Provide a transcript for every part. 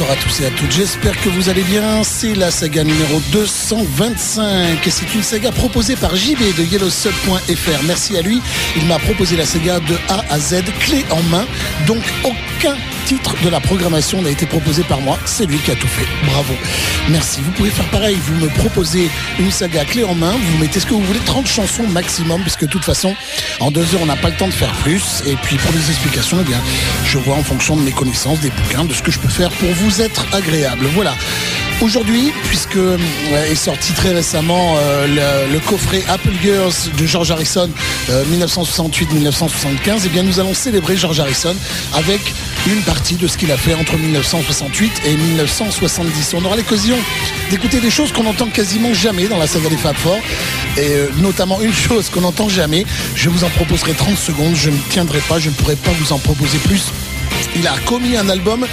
Bonsoir à tous et à toutes, j'espère que vous allez bien. C'est la saga numéro 225 et c'est une saga proposée par JB de yellowsub.fr. Merci à lui, il m'a proposé la saga de A à Z, clé en main, donc aucun titre de la programmation n'a été proposé par moi, c'est lui qui a tout fait. Bravo. Merci. Vous pouvez faire pareil, vous me proposez une saga clé en main, vous mettez ce que vous voulez, 30 chansons maximum, puisque de toute façon, en deux heures, on n'a pas le temps de faire plus. Et puis pour les explications, eh bien, je vois en fonction de mes connaissances, des bouquins, de ce que je peux faire pour vous être agréable. Voilà. Aujourd'hui, puisque euh, est sorti très récemment euh, le, coffret Apple Girls de George Harrison 1968-1975, eh bien nous allons célébrer George Harrison avec une partie de ce qu'il a fait entre 1968 et 1970. On aura l'occasion d'écouter des choses qu'on entend quasiment jamais dans la saga des Fab Four, et euh, notamment une chose qu'on n'entend jamais. Je vous en proposerai 30 secondes, je ne tiendrai pas, je ne pourrai pas vous en proposer plus il a commis un album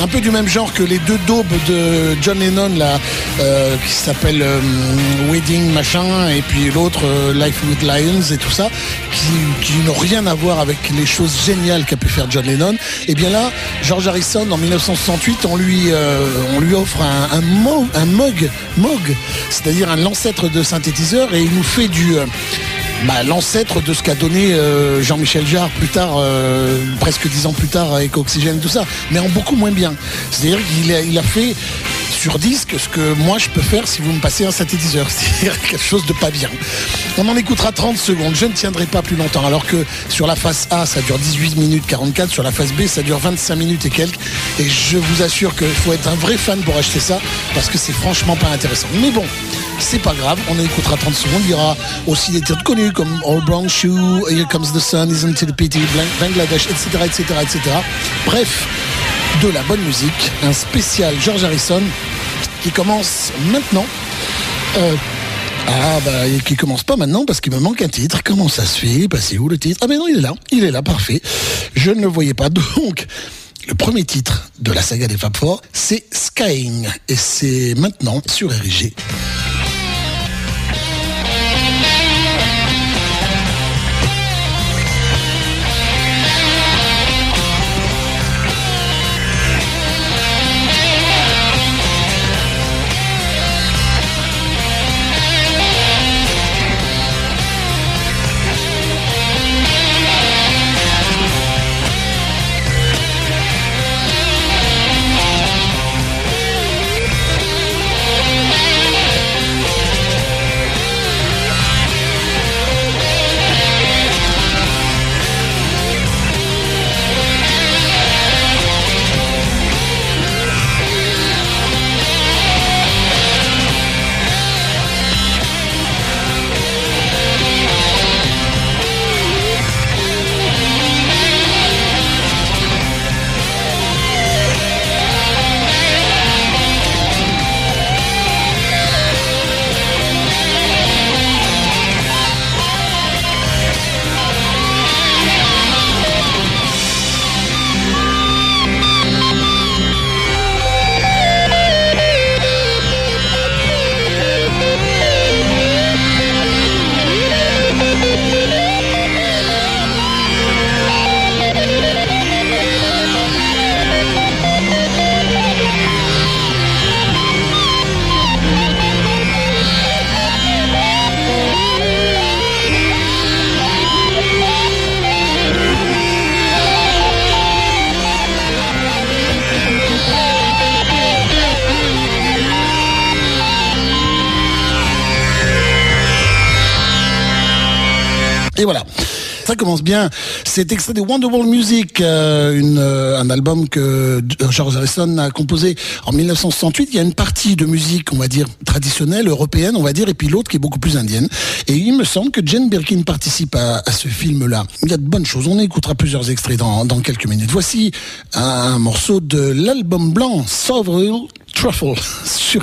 un peu du même genre que les deux daubes de John Lennon euh, qui s'appelle euh, Wedding machin et puis l'autre euh, Life with Lions et tout ça qui, n'ont rien à voir avec les choses géniales qu'a pu faire John Lennon. Et bien là, George Harrison en 1968, on lui offre un, un, un Moog, Moog c'est-à-dire un ancêtre de synthétiseur et il nous fait du bah, l'ancêtre de ce qu'a donné euh, Jean-Michel Jarre plus tard, euh, presque dix ans plus tard avec Oxygène, tout ça, mais en beaucoup moins bien. C'est-à-dire qu'il a, fait sur disque ce que moi je peux faire si vous me passez un synthétiseur, c'est-à-dire quelque chose de pas bien. On en écoutera 30 secondes, je ne tiendrai pas plus longtemps, alors que sur la face A ça dure 18 minutes 44, sur la face B ça dure 25 minutes et quelques, et je vous assure qu'il faut être un vrai fan pour acheter ça, parce que c'est franchement pas intéressant. Mais bon, c'est pas grave, on écoutera 30 secondes, il y aura aussi des titres connus comme All Brown Shoe, Here Comes the Sun, Isn't It a Pity, Bangladesh, etc., etc., etc. Bref, de la bonne musique, un spécial George Harrison qui commence maintenant. Euh, ah bah qui commence pas maintenant parce qu'il me manque un titre. Comment ça se fait? Passez où le titre? Ah mais non, il est là. Il est là, parfait. Je ne le voyais pas. Donc, le premier titre de la saga des Fab Four, c'est Skying. Et c'est maintenant sur RG. Commence bien. C'est extrait de Wonderful Music, euh, une, euh, un album que George Harrison a composé en 1968. Il y a une partie de musique, on va dire, traditionnelle, européenne, on va dire, et puis l'autre qui est beaucoup plus indienne. Et il me semble que Jane Birkin participe à, ce film-là. Il y a de bonnes choses. On écoutera plusieurs extraits dans, quelques minutes. Voici un, morceau de l'album blanc, Sovereign Truffle, sur.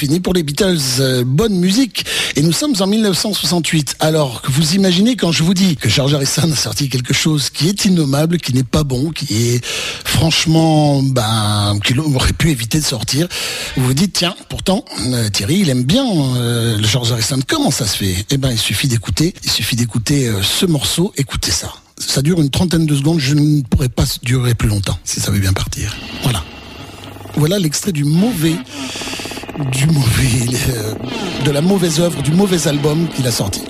Fini pour les Beatles. Euh, bonne musique. Et nous sommes en 1968. Alors que vous imaginez quand je vous dis que George Harrison a sorti quelque chose qui est innommable, qui n'est pas bon, qui est franchement, ben, qu'il aurait pu éviter de sortir. Vous vous dites, tiens, pourtant, euh, Thierry, il aime bien le George Harrison. Comment ça se fait? Eh ben, il suffit d'écouter. Il suffit d'écouter ce morceau. Écoutez ça. Ça dure une trentaine de secondes. Je ne pourrais pas durer plus longtemps si ça veut bien partir. Voilà. Voilà l'extrait du mauvais, du mauvais, euh, de la mauvaise œuvre, du mauvais album qu'il a sorti.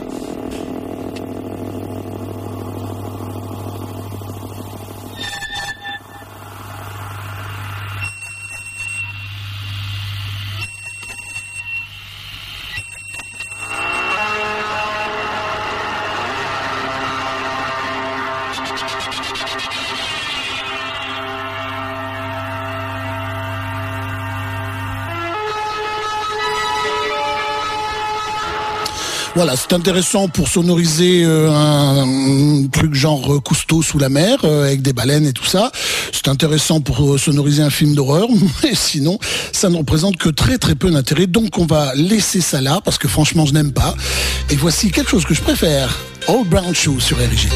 Voilà, c'est intéressant pour sonoriser euh, un, truc genre euh, Cousteau sous la mer, euh, avec des baleines et tout ça. C'est intéressant pour sonoriser un film d'horreur, mais sinon, ça ne représente que très très peu d'intérêt. Donc on va laisser ça là, parce que franchement, je n'aime pas. Et voici quelque chose que je préfère. Old Brown Shoe sur RG.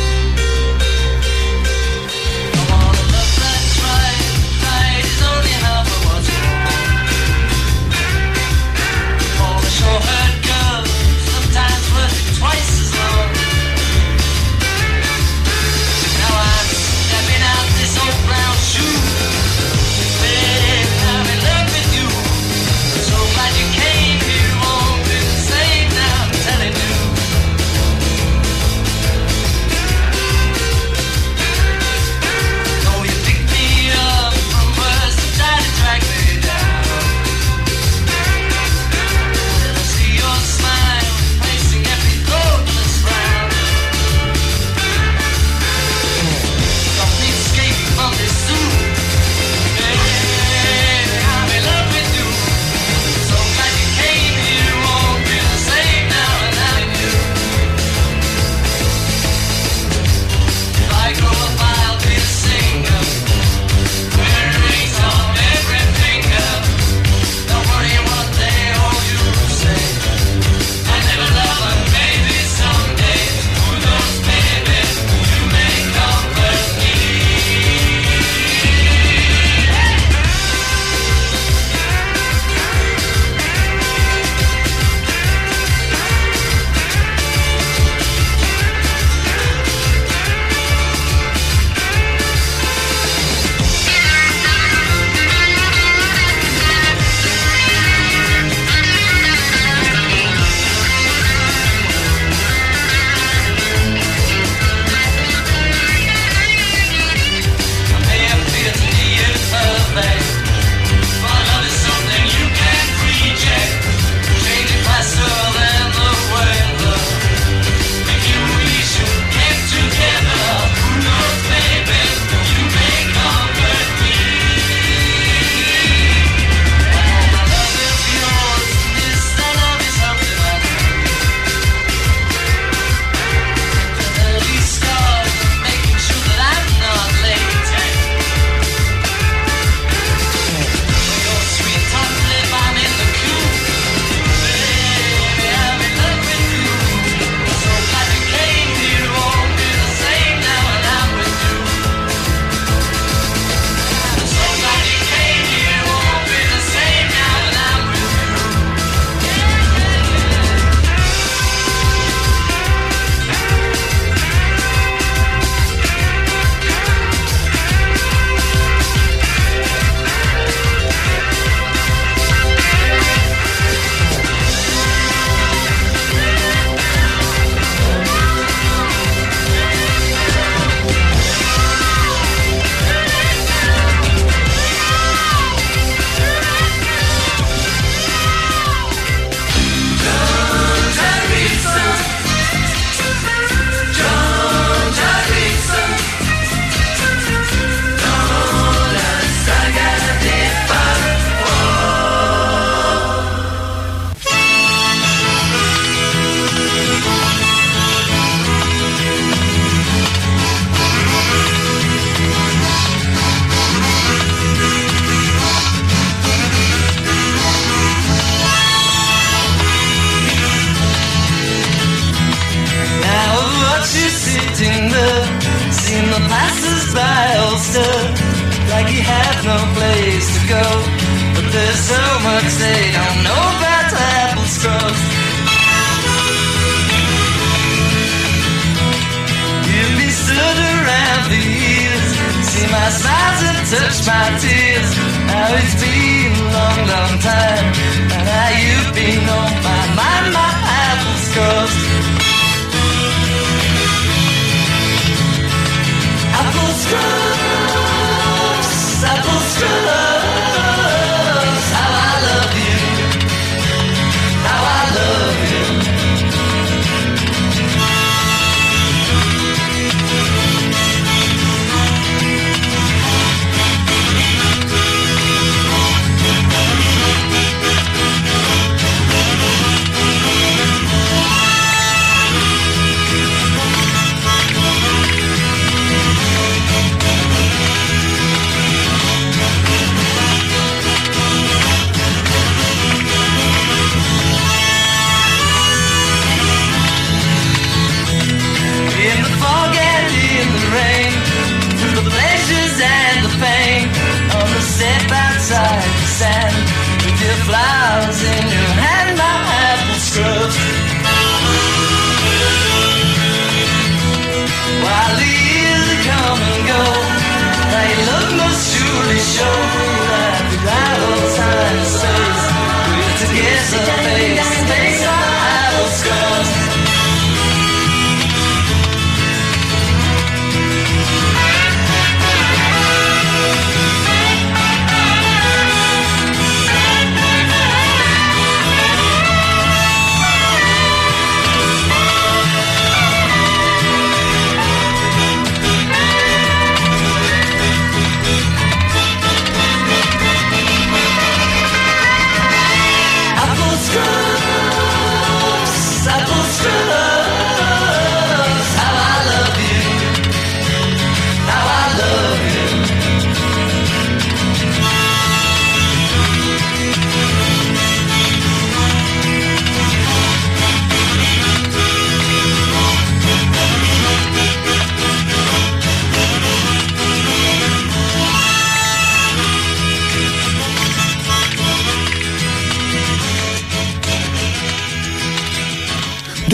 Sand, with your flowers in your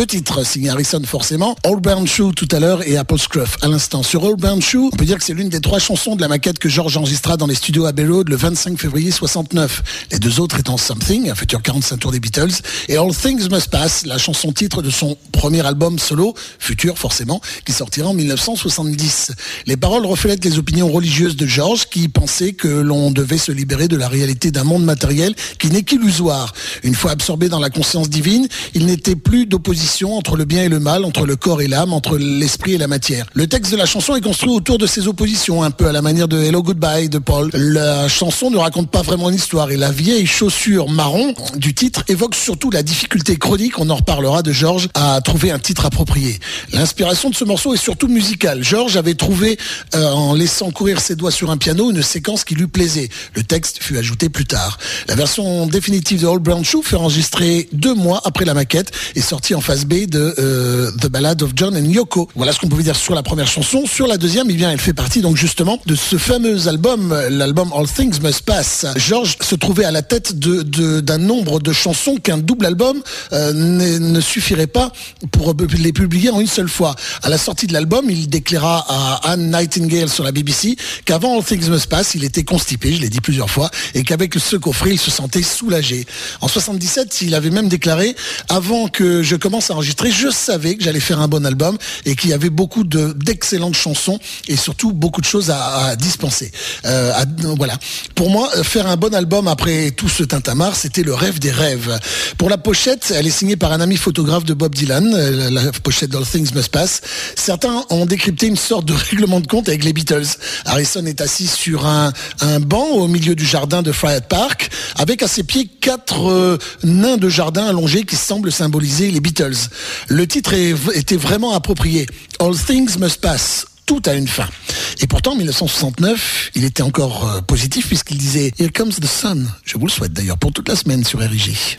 Deux titres signés Harrison forcément, Old Brown Shoe tout à l'heure et Apple Scruff à l'instant. Sur Old Brown Shoe, on peut dire que c'est l'une des trois chansons de la maquette que George enregistra dans les studios Abbey Road le 25 février 69. Les deux autres étant Something, un futur 45 tours des Beatles, et All Things Must Pass, la chanson titre de son premier album solo, futur forcément, qui sortira en 1970. Les paroles reflètent les opinions religieuses de George qui pensait que l'on devait se libérer de la réalité d'un monde matériel qui n'est qu'illusoire. Une fois absorbé dans la conscience divine, il n'était plus d'opposition entre le bien et le mal, entre le corps et l'âme, entre l'esprit et la matière. Le texte de la chanson est construit autour de ces oppositions, un peu à la manière de Hello Goodbye de Paul. La chanson ne raconte pas vraiment l'histoire et la vieille chaussure marron du titre évoque surtout la difficulté chronique, on en reparlera de George, à trouver un titre approprié. L'inspiration de ce morceau est surtout musicale. George avait trouvé, euh, en laissant courir ses doigts sur un piano, une séquence qui lui plaisait. Le texte fut ajouté plus tard. La version définitive de Old Brown Shoe fut enregistrée deux mois après la maquette et sortie en phase De euh, The Ballad of John and Yoko. Voilà ce qu'on pouvait dire sur la première chanson. Sur la deuxième, eh bien, elle fait partie donc justement de ce fameux album, l'album All Things Must Pass. George se trouvait à la tête d'un nombre de chansons qu'un double album euh, ne, suffirait pas pour les publier en une seule fois. À la sortie de l'album, il déclara à Anne Nightingale sur la BBC qu'avant All Things Must Pass, il était constipé, je l'ai dit plusieurs fois, et qu'avec ce coffret, il se sentait soulagé. En 77, il avait même déclaré, avant que je commence à enregistrer, je savais que j'allais faire un bon album et qu'il y avait beaucoup de, d'excellentes chansons et surtout beaucoup de choses à, dispenser. Euh, voilà. Pour moi, faire un bon album après tout ce tintamarre, c'était le rêve des rêves. Pour la pochette, elle est signée par un ami photographe de Bob Dylan, euh, la pochette d'All Things Must Pass. Certains ont décrypté une sorte de règlement de compte avec les Beatles. Harrison est assis sur un, un banc au milieu du jardin de Friar Park, avec à ses pieds quatre euh, nains de jardin allongés qui semblent symboliser les Beatles. Le titre était vraiment approprié. All Things Must Pass. Tout a une fin. Et pourtant, en 1969, il était encore euh, positif puisqu'il disait Here comes the sun. Je vous le souhaite d'ailleurs pour toute la semaine sur RIG.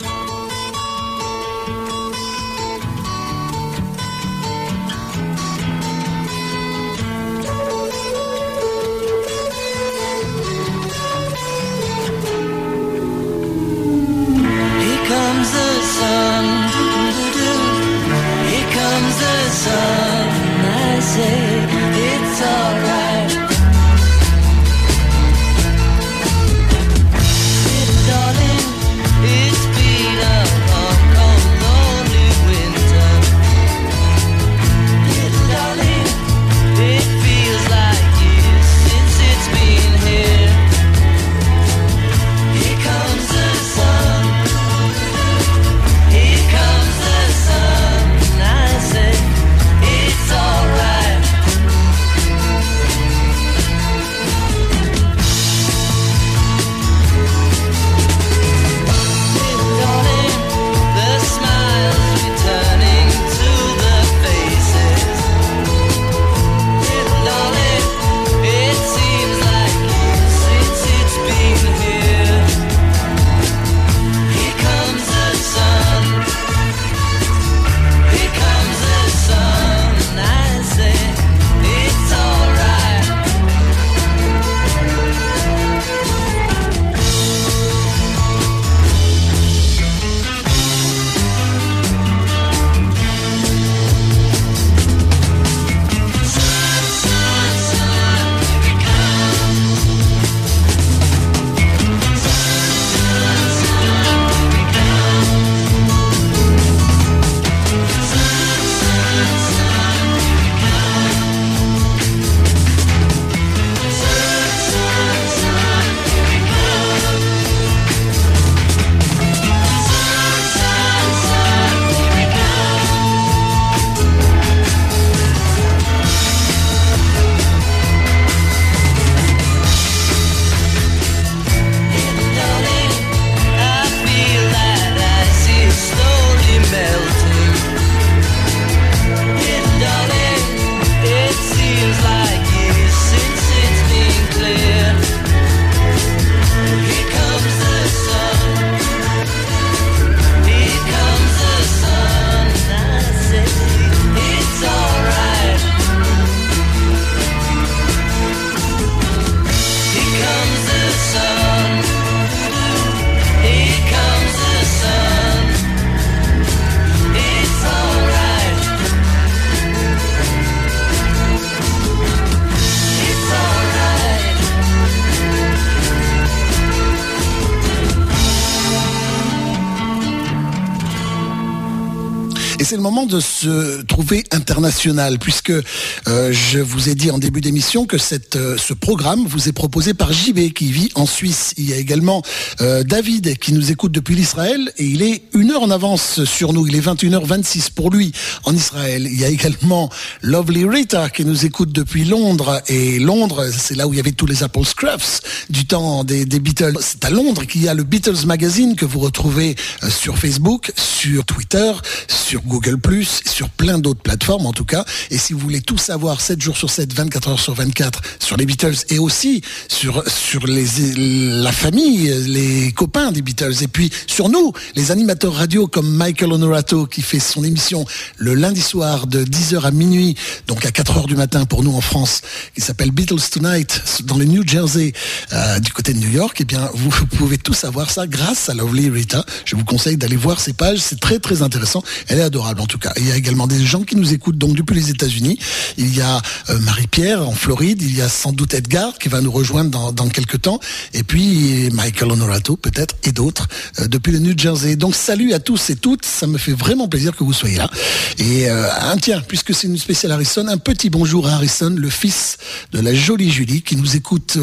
International, puisque euh, je vous ai dit en début d'émission que cette, euh, ce programme vous est proposé par JB qui vit en Suisse. Il y a également euh, David qui nous écoute depuis l'Israël et il est une heure en avance sur nous. Il est 21h26 pour lui en Israël. Il y a également Lovely Rita qui nous écoute depuis Londres et Londres, c'est là où il y avait tous les Apple Scruffs du temps des, Beatles. C'est à Londres qu'il y a le Beatles Magazine que vous retrouvez sur Facebook, sur Twitter, sur Google+, sur plein d'autres plateformes en tout cas. Et si vous voulez tout savoir 7 jours sur 7, 24 heures sur 24 sur les Beatles et aussi sur, sur les, la famille, les copains des Beatles et puis sur nous, les animateurs radio comme Michael Honorato qui fait son émission le lundi soir de 10h à minuit, donc à 4h du matin pour nous en France, qui s'appelle Beatles Tonight dans le New Jersey euh, du côté de New York, et eh bien vous pouvez tout savoir ça grâce à Lovely Rita. Je vous conseille d'aller voir ses pages, c'est très très intéressant. Elle est adorable en tout cas. il y a également des gens qui nous écoutent donc depuis les États-Unis. Il y a euh, Marie-Pierre en Floride, il y a sans doute Edgar qui va nous rejoindre dans, quelques temps, et puis Michael Honorato peut-être et d'autres euh, depuis le New Jersey. Donc salut à tous et toutes, ça me fait vraiment plaisir que vous soyez là. Et euh, un tiens, puisque c'est une spéciale Harrison, un petit bonjour à Harrison, le fils de la jolie Julie qui nous écoute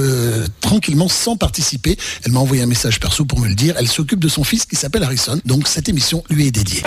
tranquillement sans participer. Elle m'a envoyé un message perso pour me le dire. Elle s'occupe de son fils qui s'appelle Harrison. Donc cette émission lui est dédiée.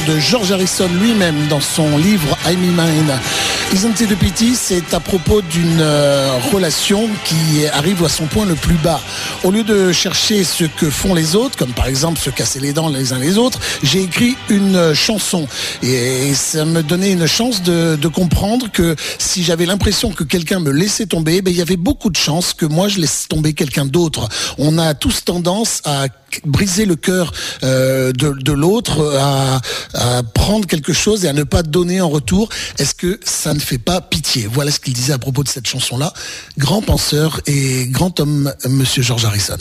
De George Harrison lui-même dans son livre I'm Mine. Isn't it a pity C'est à propos d'une euh, relation qui arrive à son point le plus bas. Au lieu de chercher ce que font les autres, comme par exemple se casser les dents les uns les autres, j'ai écrit une chanson et ça me donnait une chance de, de comprendre que si j'avais l'impression que quelqu'un me laissait tomber, ben, il y avait beaucoup de chances que moi je laisse tomber quelqu'un d'autre. On a tous tendance à briser le cœur euh, de, de l'autre, à, à prendre quelque chose et à ne pas donner en retour. Est-ce que ça ne fait pas pitié Voilà ce qu'il disait à propos de cette chanson-là. Grand penseur et grand homme, Monsieur George Harrison.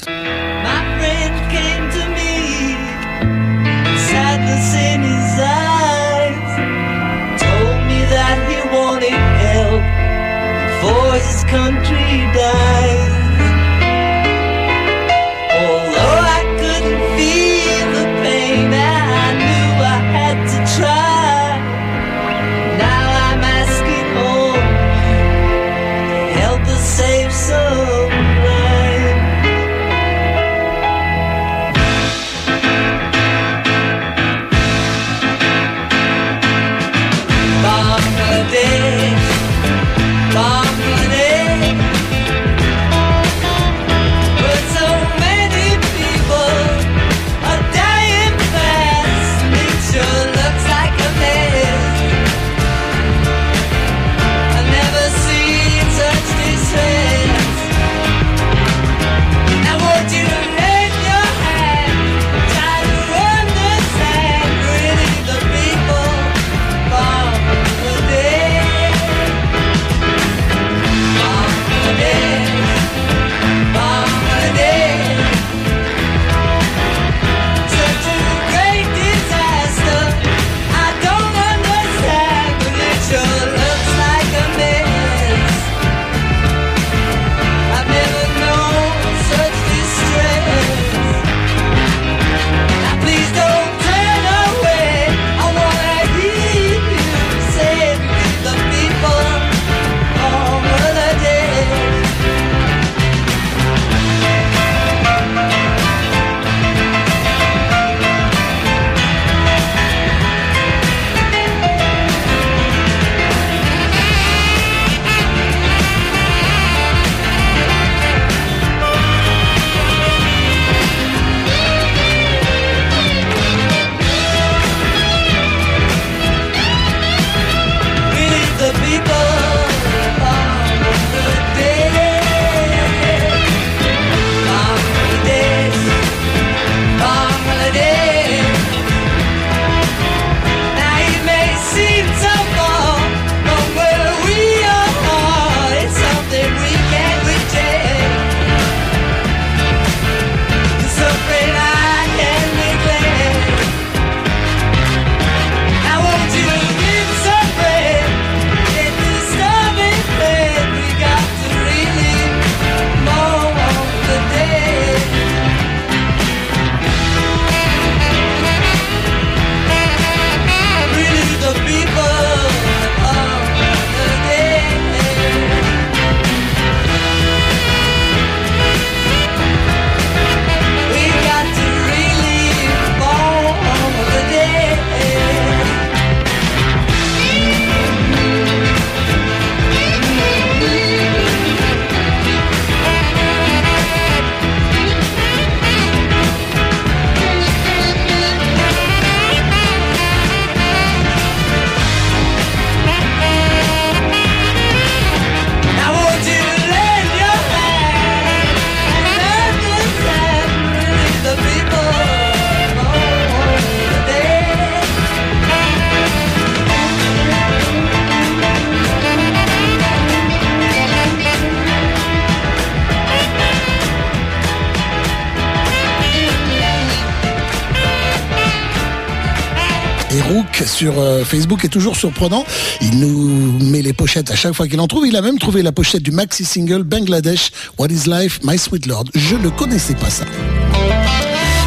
Sur euh, Facebook est toujours surprenant. Il nous met les pochettes à chaque fois qu'il en trouve. Il a même trouvé la pochette du maxi single Bangladesh What is Life, My Sweet Lord. Je ne connaissais pas ça.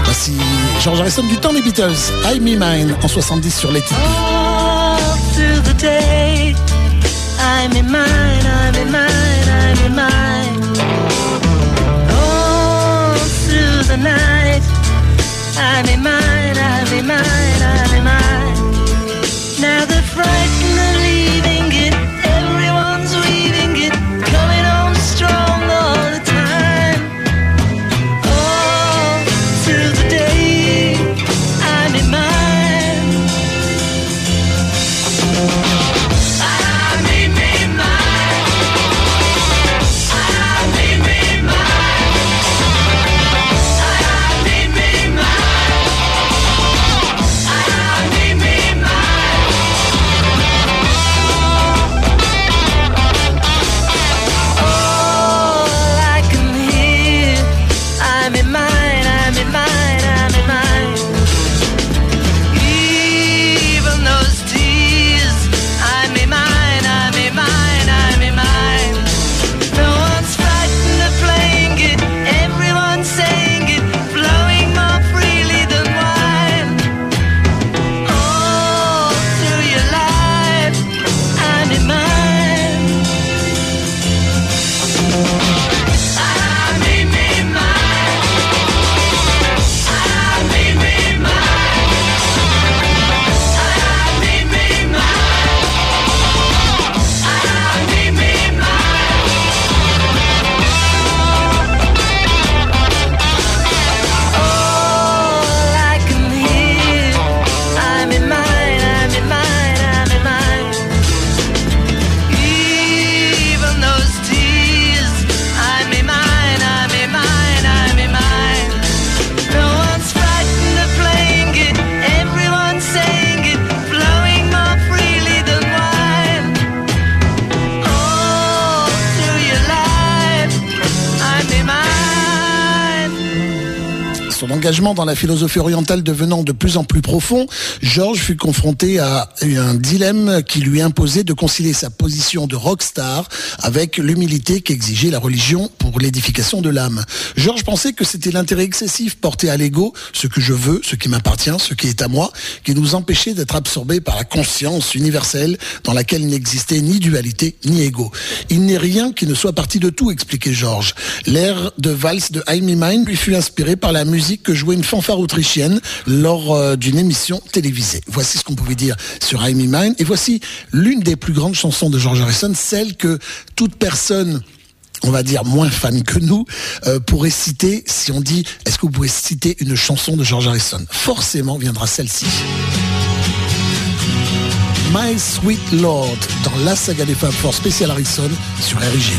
Voici George Harrison du temps des Beatles. I Me Mine en 70 sur les mine, mine, mine. All through the night, mine, mine, mine. now the frightened of leaving dans la philosophie orientale devenant de plus en plus profond, Georges fut confronté à un dilemme qui lui imposait de concilier sa position de rockstar avec l'humilité qu'exigeait la religion pour l'édification de l'âme. Georges pensait que c'était l'intérêt excessif porté à l'ego, ce que je veux, ce qui m'appartient, ce qui est à moi, qui nous empêchait d'être absorbés par la conscience universelle dans laquelle n'existait ni dualité ni ego. Il n'est rien qui ne soit parti de tout, expliquait Georges. L'air de valse de I'm Mind lui fut inspiré par la musique que jouait une fanfare autrichienne lors euh, d'une émission télévisée. Voici ce qu'on pouvait dire sur I'm Mind. Et voici l'une des plus grandes chansons de George Harrison, celle que toute personne on va dire moins fan que nous, euh, pourrait citer, si on dit, est-ce que vous pouvez citer une chanson de George Harrison? Forcément viendra celle-ci. My Sweet Lord, dans la saga des femmes for Special Harrison sur RIG.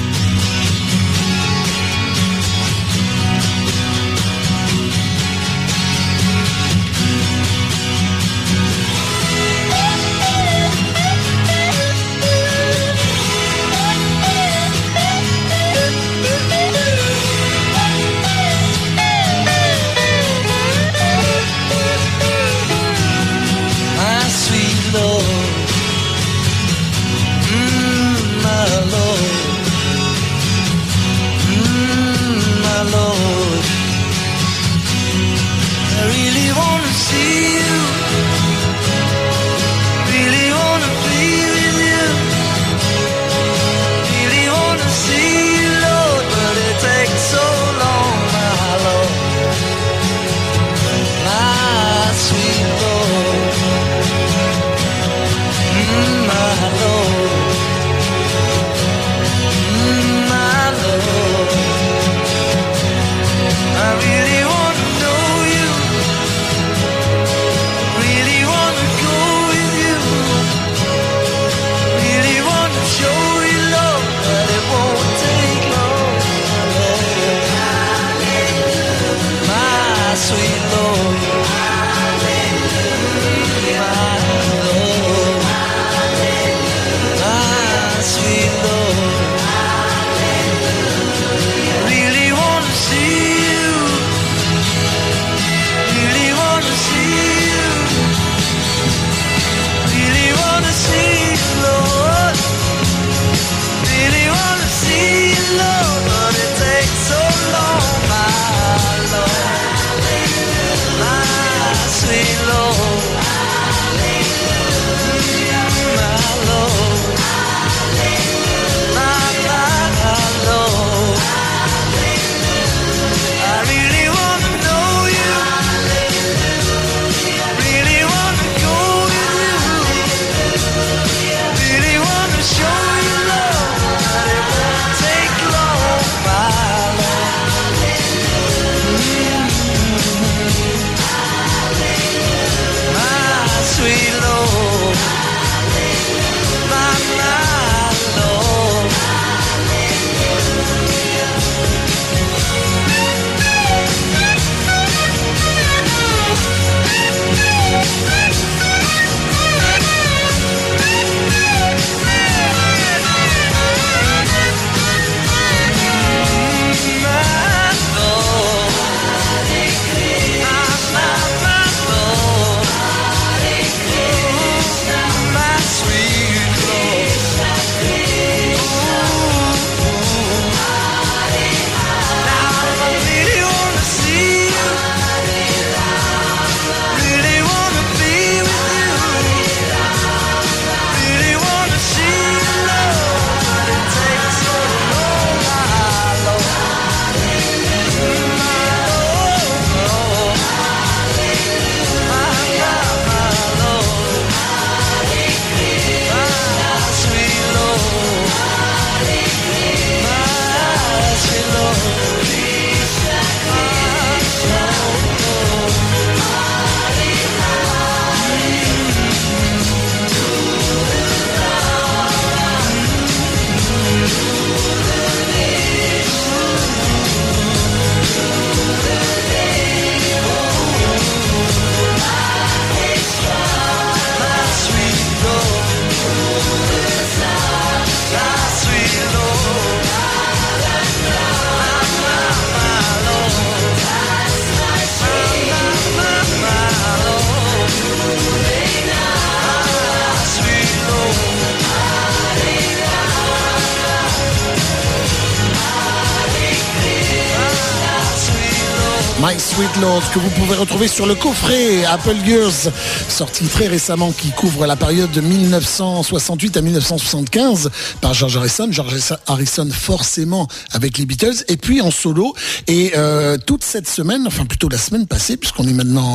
Que vous pouvez retrouver sur le coffret Apple Years sorti très récemment qui couvre la période de 1968 à 1975 par George Harrison. George Harrison forcément avec les Beatles et puis en solo et euh, toute cette semaine, enfin plutôt la semaine passée puisqu'on est maintenant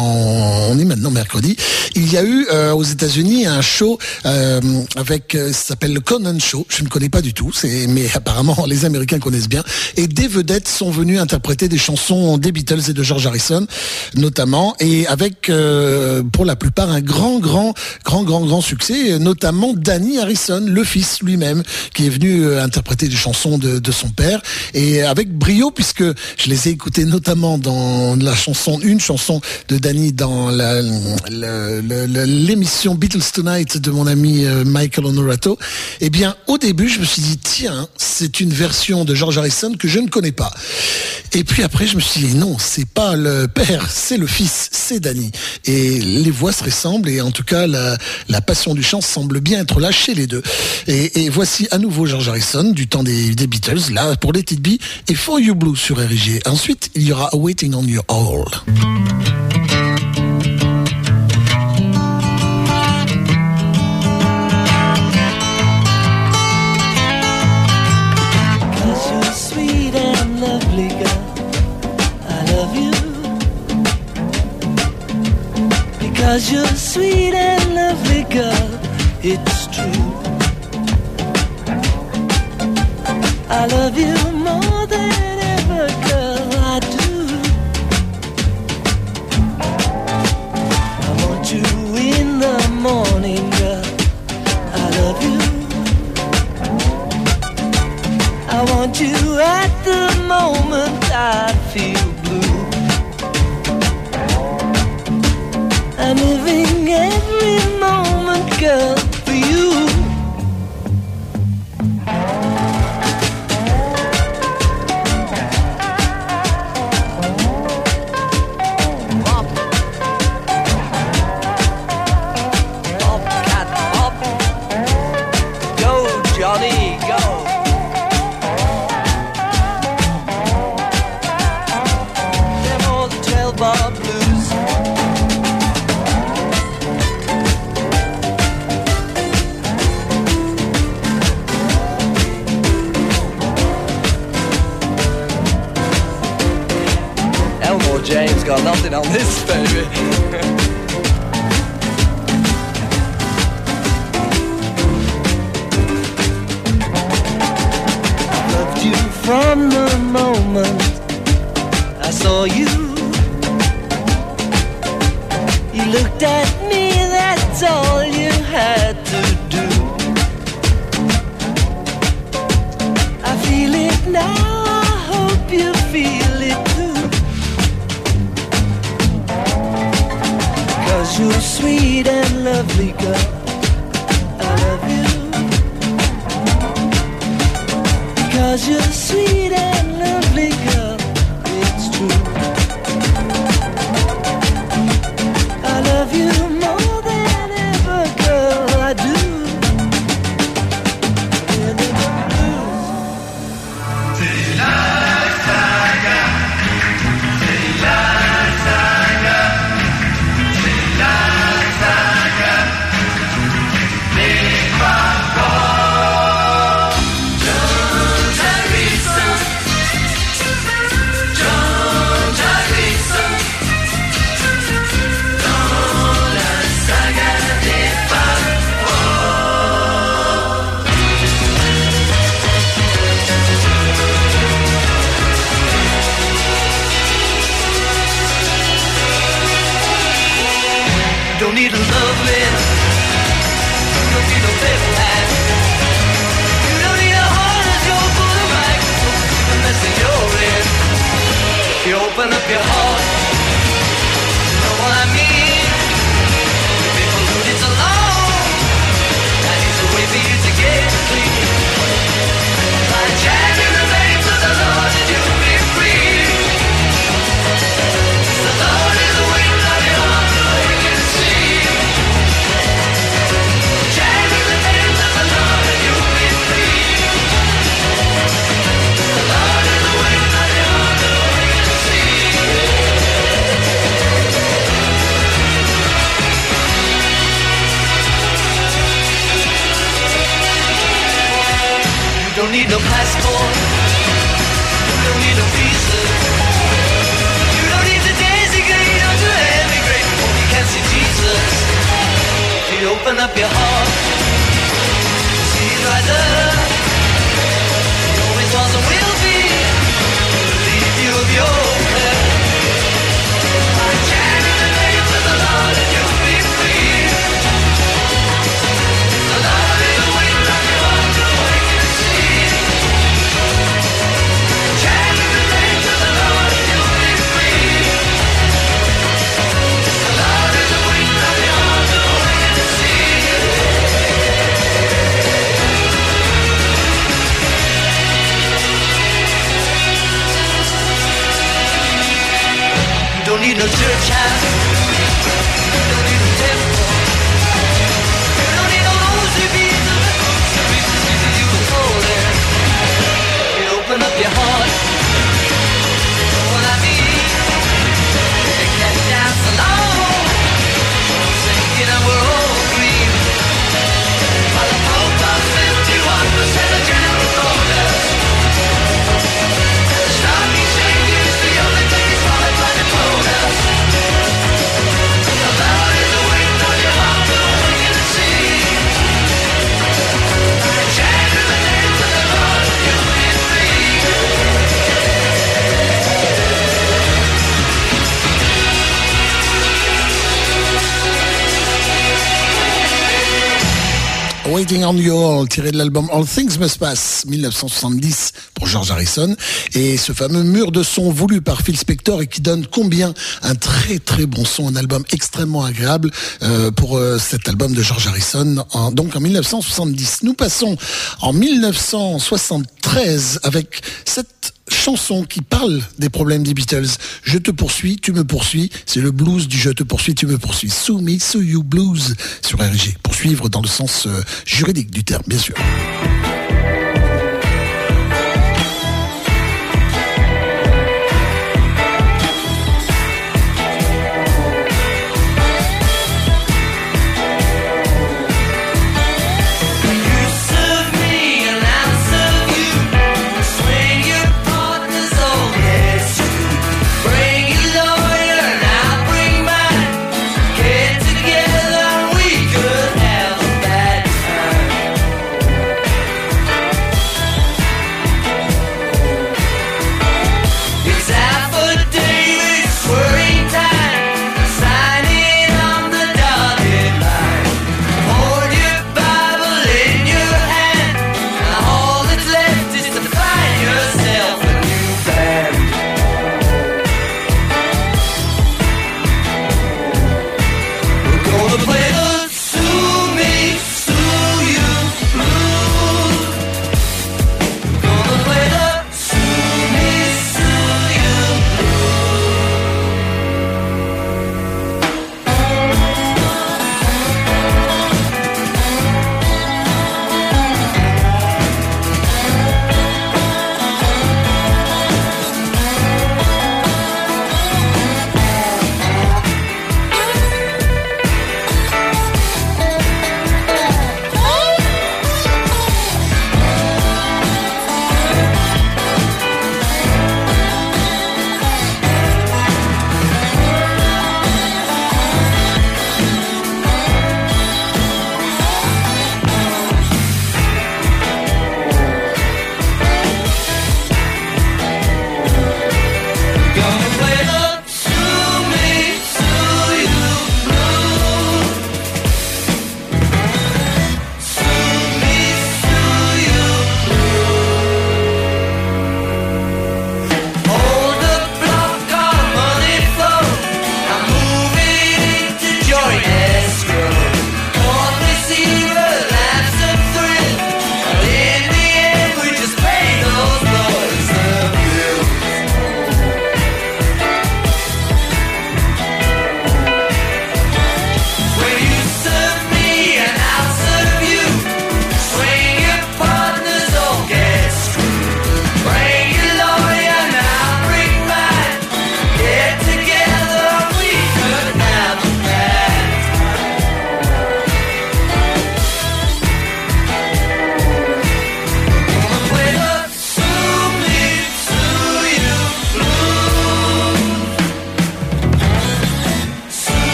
on est maintenant mercredi, il y a eu euh, aux États-Unis un show euh, avec ça s'appelle le Conan Show. Je ne connais pas du tout, c'est mais apparemment les Américains connaissent bien et des vedettes sont venues interpréter des chansons des Beatles et de George Harrison notamment et avec euh, pour la plupart un grand grand grand grand grand succès notamment Danny Harrison le fils lui-même qui est venu euh, interpréter des chansons de, de, son père. Et avec brio puisque je les ai écoutés notamment dans la chanson une chanson de Danny dans l'émission Beatles Tonight de mon ami euh, Michael Honorato et eh bien au début je me suis dit tiens c'est une version de George Harrison que je ne connais pas. Et puis après je me suis dit non c'est pas le père, c'est le fils, c'est Danny. Et les voix se ressemblent et en tout cas la, passion du chant semble bien être là chez les deux. Et, voici à nouveau George Harrison du temps des, Beatles, là pour les petites billes, et For You Blue sur RG. Ensuite, il y aura Waiting on Your All. Cause you're sweet and lovely girl, it's true. I love you more than On You All, tiré de l'album All Things Must Pass, 1970 pour George Harrison. Et ce fameux mur de son voulu par Phil Spector et qui donne combien un très très bon son, un album extrêmement agréable euh, pour euh, cet album de George Harrison, donc en 1970. Nous passons en 1973 avec cette chanson qui parle des problèmes des Beatles. Je te poursuis, tu me poursuis. C'est le blues du je te poursuis, tu me poursuis. Sue me, sue you blues sur RG. Poursuivre dans le sens euh, juridique du terme, bien sûr.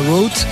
Wrote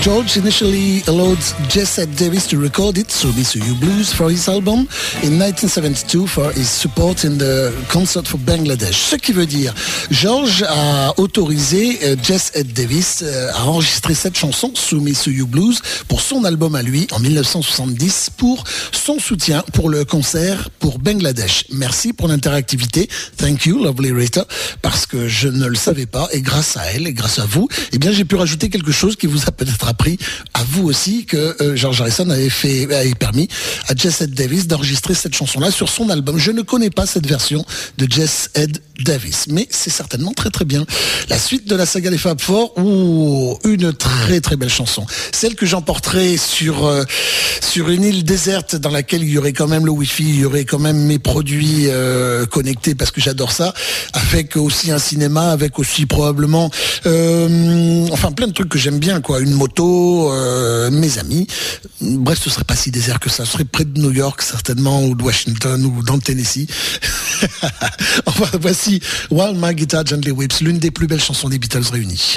George initially allowed Jess Davis to record it, So You Blues, for his album in 1972 for his support in the concert for Bangladesh. Ce qui veut dire, George a autorisé euh, Jess Ed Davis euh, à enregistrer cette chanson, So Me So You Blues, pour son album à lui en 1970 pour son soutien pour le concert pour Bangladesh. Merci pour l'interactivité. Thank you, lovely Rita, parce que je ne le savais pas et grâce à elle et grâce à vous, eh bien, j'ai pu rajouter quelque chose qui vous a peut-être appris à vous aussi que euh, George Harrison avait fait avait permis à Jess Ed Davis d'enregistrer cette chanson-là sur son album. Je ne connais pas cette version de Jess Ed Davis, mais c'est certainement très très bien. La suite de la saga des Fab Four, ou une très très belle chanson. Celle que j'emporterai sur euh, sur une île déserte dans laquelle il y aurait quand même le wifi, il y aurait quand même mes produits euh, connectés parce que j'adore ça, avec aussi un cinéma, avec aussi probablement, enfin plein de trucs que j'aime bien quoi, une moto euh, mes amis. Bref, ce serait pas si désert que ça. Ce serait près de New York, certainement, ou de Washington, ou dans le Tennessee. enfin, voici While My Guitar Gently Whips, l'une des plus belles chansons des Beatles réunies.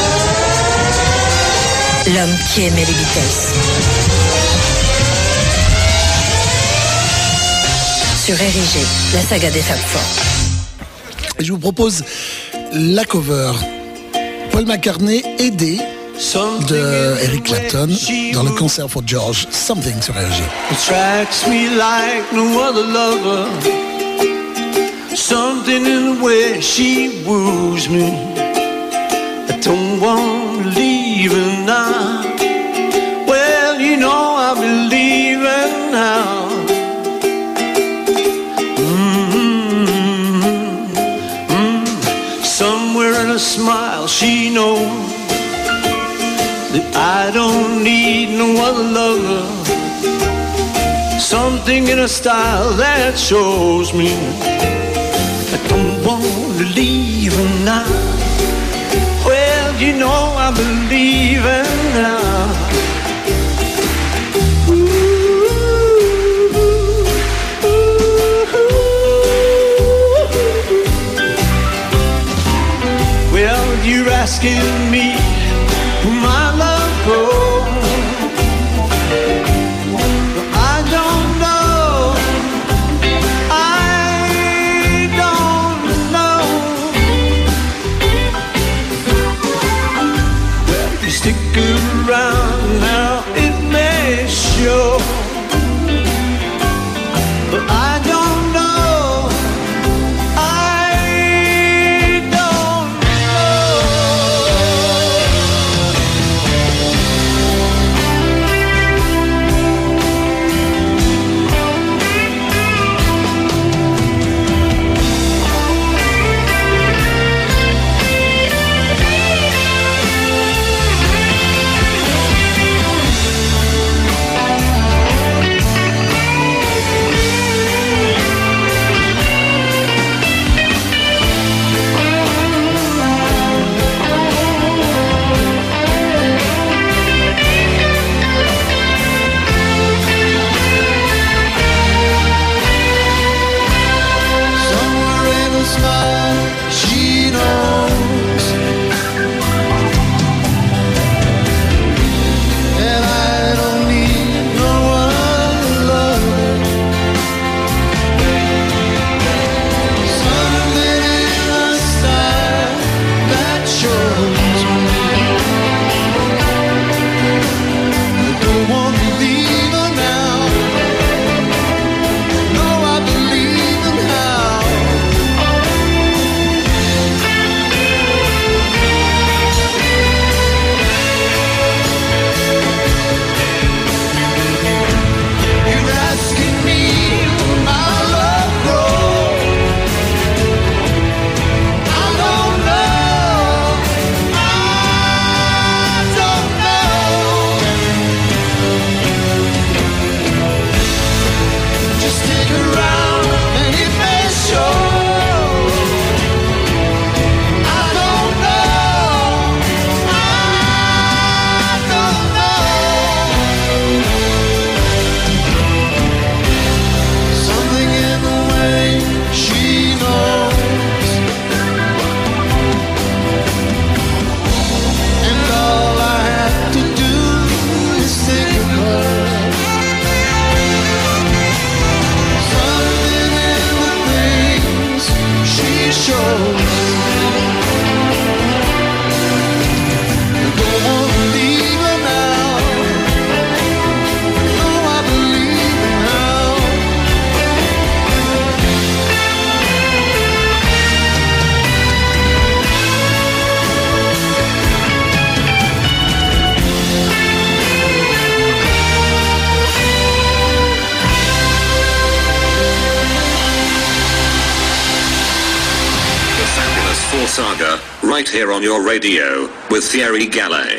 L'homme qui aimait les Beatles. Sur Érigé, la saga des femmes fortes. Et je vous propose la cover. Paul McCartney aidé de Eric Clapton dans le concert for George. Something sur RG. attracts me like no other lover. Something in the way she woos me. I don't want don't need no other lover. Something in a style that shows me I don't want to leave her now. Well, you know I believe her now. Well, you're asking me on your radio, with Thierry Gallet.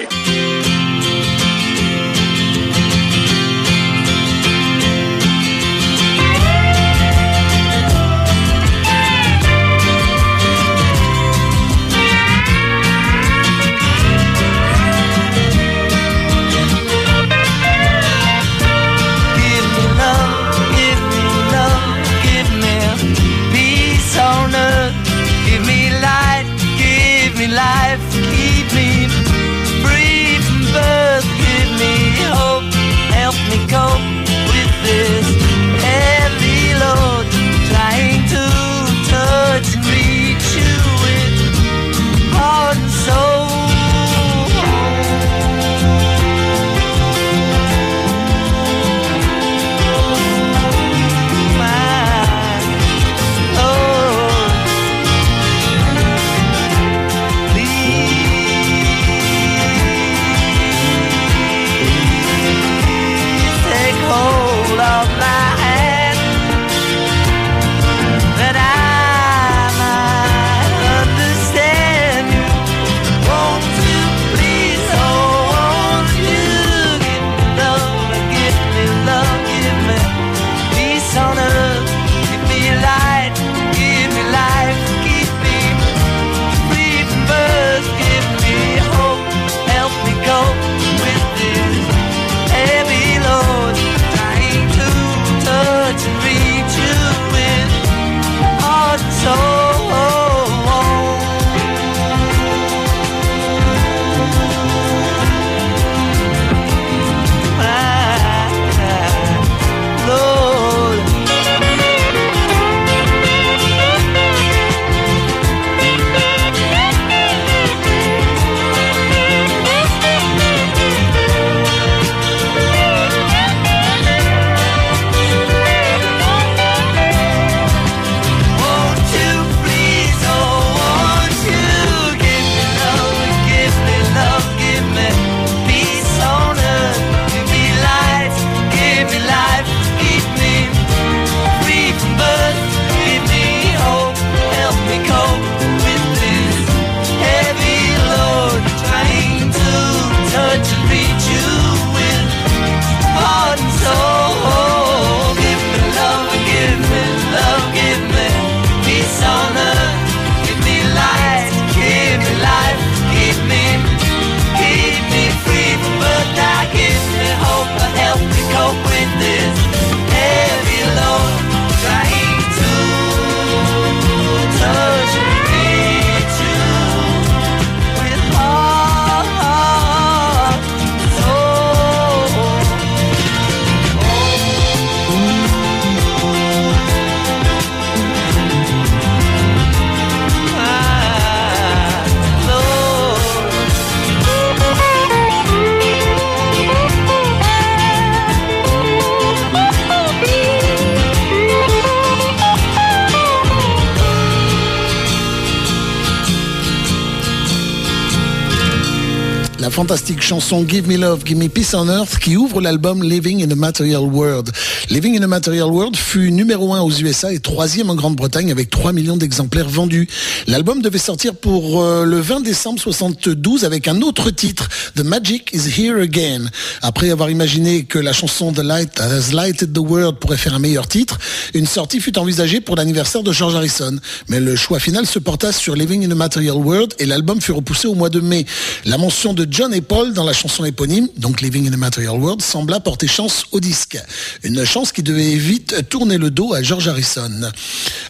Chanson Give Me Love, Give Me Peace on Earth qui ouvre l'album Living in a Material World. Living in a Material World fut numéro 1 aux USA et troisième en Grande-Bretagne avec 3 millions d'exemplaires vendus. L'album devait sortir pour euh, le 20 décembre 72 avec un autre titre, The Magic is Here Again. Après avoir imaginé que la chanson The Light Has Lighted the World pourrait faire un meilleur titre, une sortie fut envisagée pour l'anniversaire de George Harrison. Mais le choix final se porta sur Living in a Material World et l'album fut repoussé au mois de mai. La mention de John et Paul dans la chanson éponyme, donc Living in a Material World, sembla porter chance au disque. Une chance qui devait vite tourner le dos à George Harrison.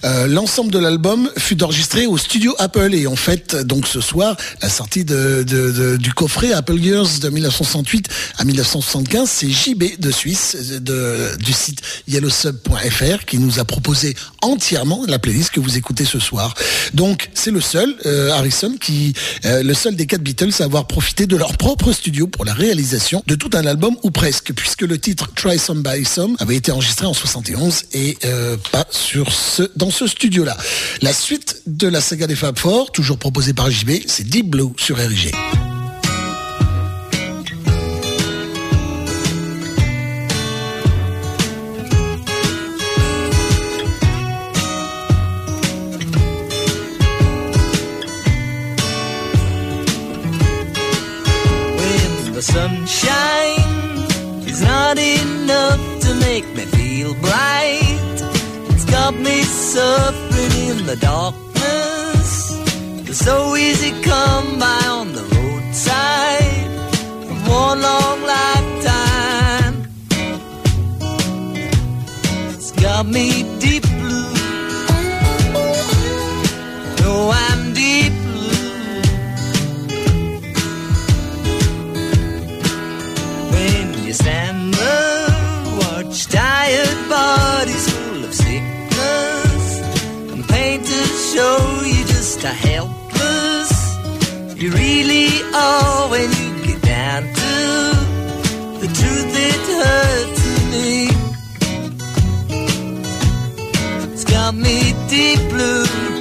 Euh, L'ensemble de l'album fut enregistré au studio Apple et en fait, donc ce soir, la sortie de, du coffret Apple Years de 1968 à 1975, c'est JB de Suisse, du site yellowsub.fr qui nous a proposé entièrement la playlist que vous écoutez ce soir. Donc c'est le seul, euh, Harrison, qui, euh, le seul des quatre Beatles à avoir profité de leur propre studio pour la réalisation de tout un album ou presque, puisque le titre Try Some By Some avait été enregistré en 71 et pas sur ce, dans ce studio-là. La suite de la saga des Fab Four, toujours proposée par JB, c'est Deep Blue sur RG. not enough to make me feel bright. Got me suffering in the darkness. So easy come by on the roadside one long lifetime. It's got me deep show you just how helpless you really are when you get down to the truth. It hurts me. It's got me deep blue.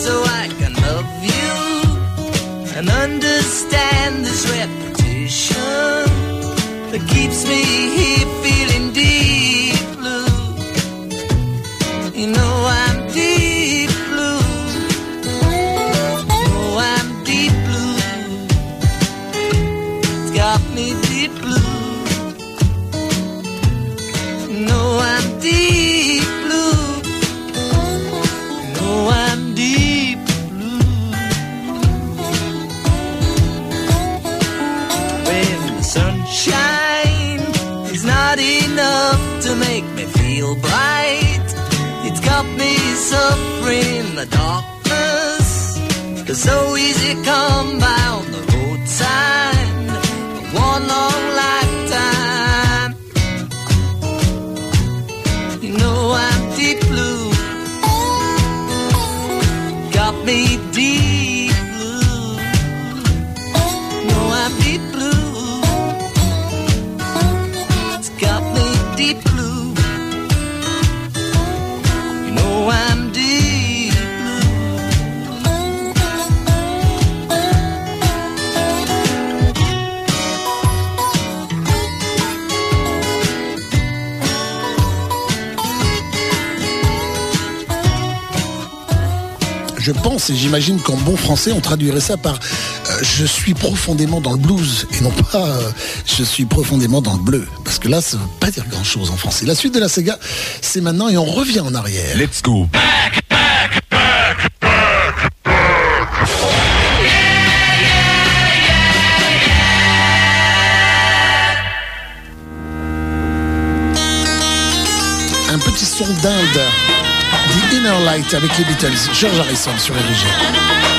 So I can love you and understand this repetition that keeps me here suffering in the darkness. It's so easy come by on the roadside. je pense et j'imagine qu'en bon français, on traduirait ça par euh, je suis profondément dans le blues et non pas euh, je suis profondément dans le bleu. Parce que là, ça ne veut pas dire grand chose en français. La suite de la Sega, c'est maintenant et on revient en arrière. Let's go! Un petit son d'Inde. Inner Light avec les Beatles. George Harrison sur RG.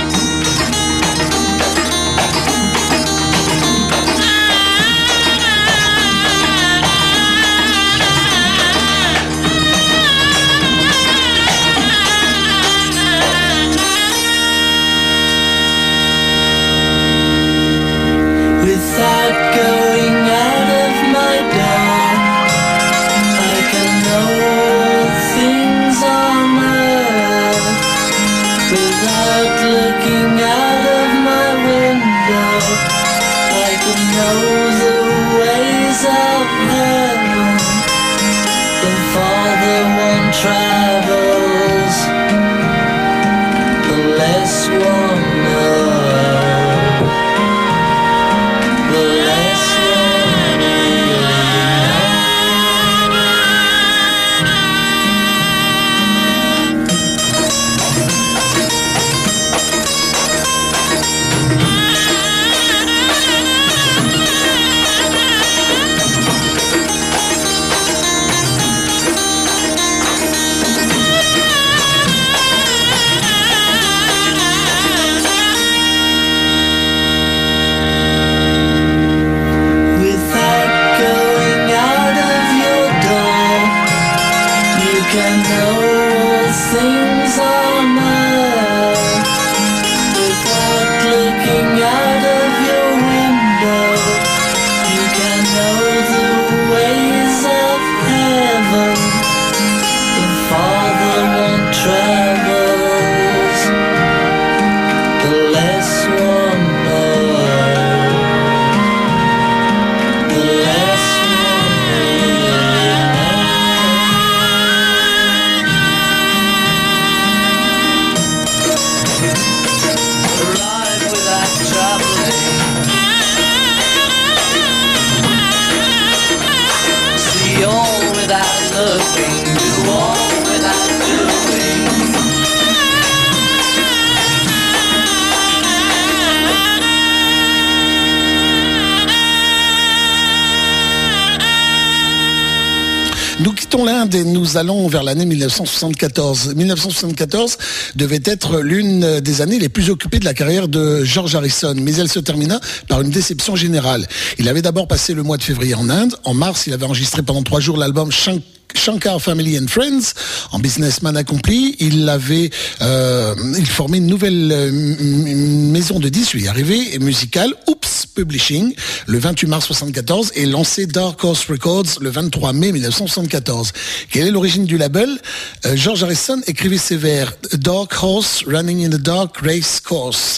L'année 1974. 1974 devait être l'une des années les plus occupées de la carrière de George Harrison, mais elle se termina par une déception générale. Il avait d'abord passé le mois de février en Inde. En mars, il avait enregistré pendant trois jours l'album Shank Shankar Family and Friends, en businessman accompli, il avait, euh, il formait une nouvelle euh, maison de disques, lui est arrivé, musicale, Oops Publishing, le 28 mars 74, et lancé Dark Horse Records le 23 mai 1974. Quelle est l'origine du label? Euh, George Harrison écrivait ses vers Dark Horse Running in the Dark Race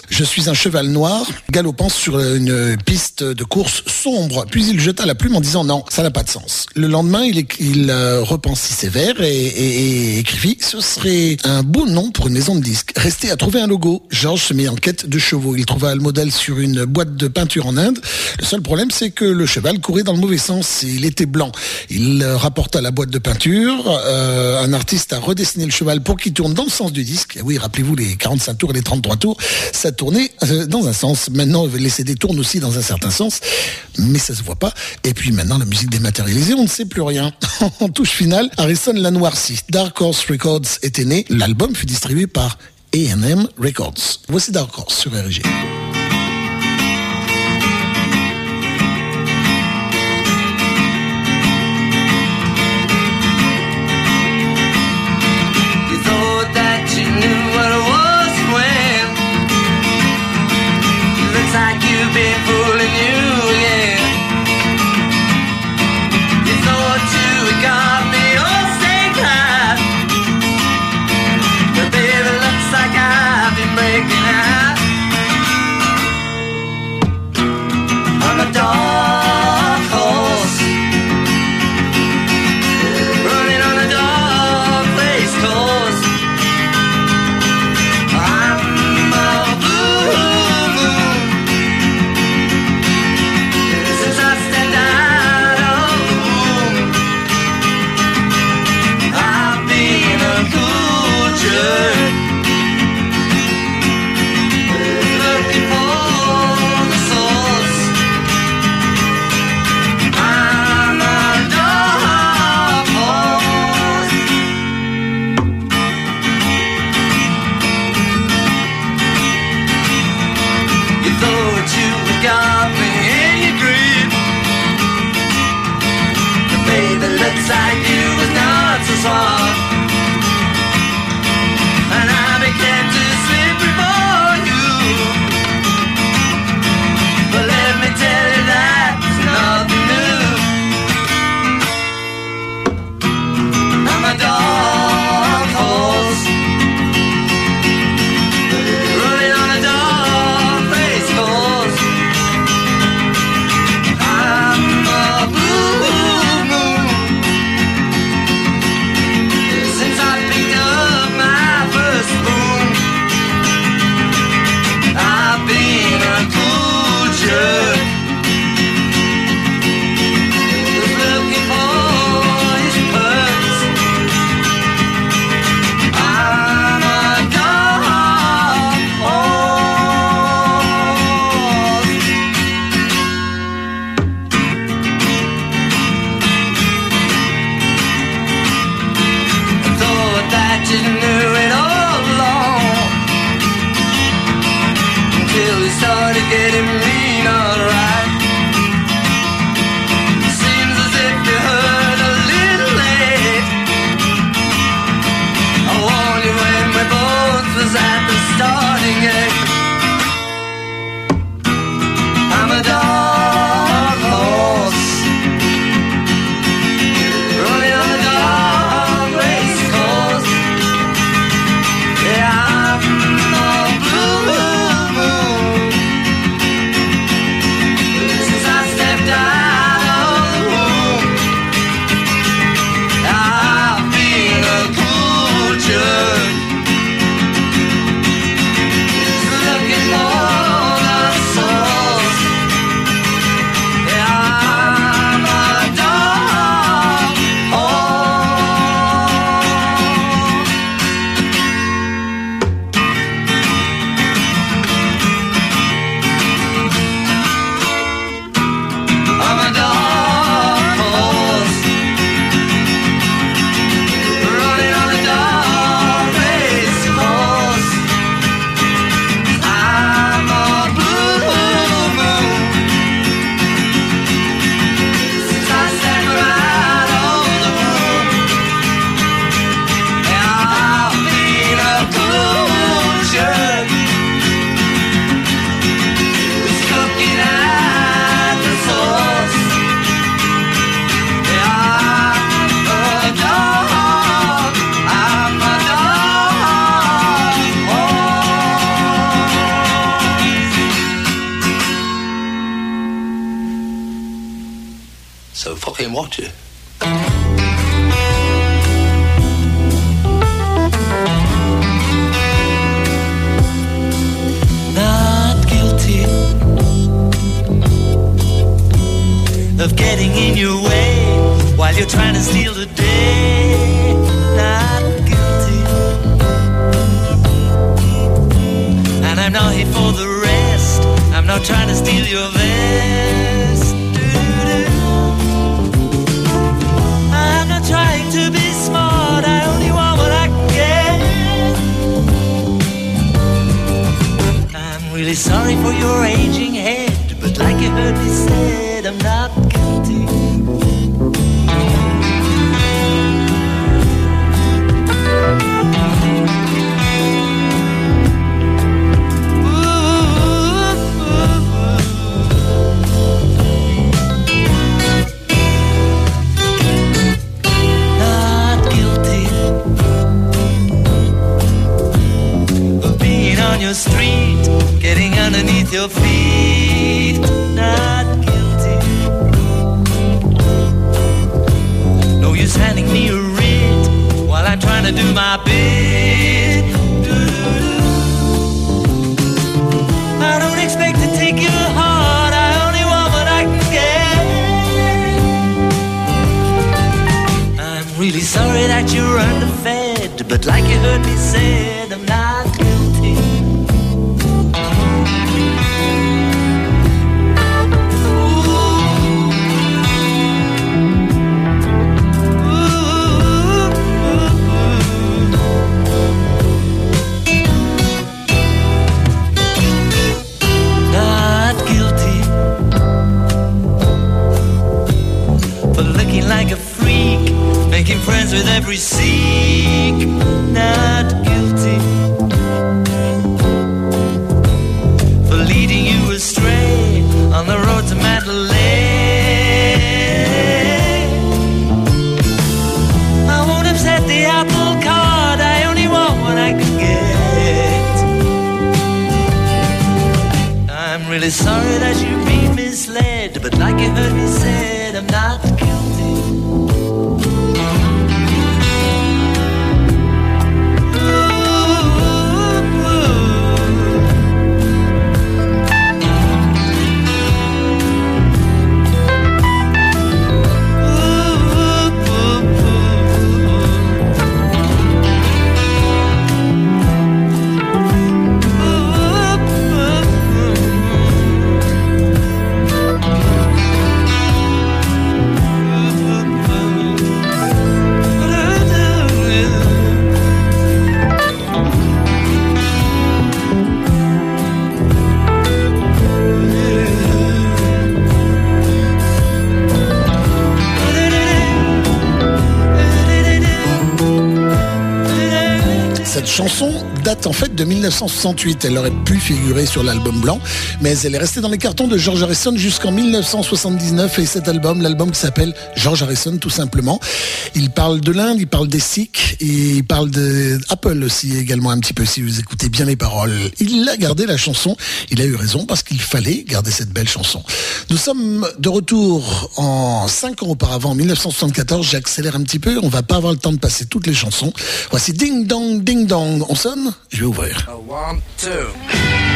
Je suis un cheval noir galopant sur une piste de course sombre. Puis il jeta la plume en disant non, ça n'a pas de sens. Le lendemain, il, il euh, repensit ses vers et, et- écrivit ce serait un beau nom pour une maison de disques. Restait à trouver un logo. George se mit en quête de chevaux. Il trouva le modèle sur une boîte de peinture en Inde. Le seul problème, c'est que le cheval courait dans le mauvais sens. Il était blanc. Il euh, rapporta la boîte de peinture. Euh, un artiste a redessiné le cheval pour qu'il tourne dans le sens du disque. Oui, rappelez-vous les 45 tours et les 33 tours, ça tournait euh, dans un sens. Maintenant, les CD tournent aussi dans un certain sens, mais ça se voit pas. Et puis maintenant, la musique dématérialisée, on ne sait plus rien. en touche finale, Harrison l'a noirci. Dark Horse Records était né. L'album fut distribué par A&M Records. Voici Dark Horse sur RG. En fait de 1968. Elle aurait pu figurer sur l'album blanc, mais elle est restée dans les cartons de George Harrison jusqu'en 1979. Et cet album, l'album qui s'appelle George Harrison tout simplement, il parle de l'Inde, il parle des Sikhs, et il parle de Apple aussi également un petit peu si vous écoutez bien les paroles. Il a gardé la chanson, il a eu raison parce fallait garder cette belle chanson. Nous sommes de retour en 5 ans auparavant, en 1974. J'accélère un petit peu, on va pas avoir le temps de passer toutes les chansons. Voici Ding Dong Ding Dong. On sonne Je vais ouvrir. Two.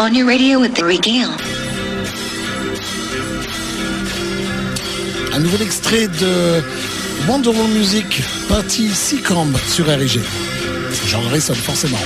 On your radio with the regale. Un nouvel extrait de Wonderwall Music, partie Seacamp sur RIG. Jean Harrison, forcément.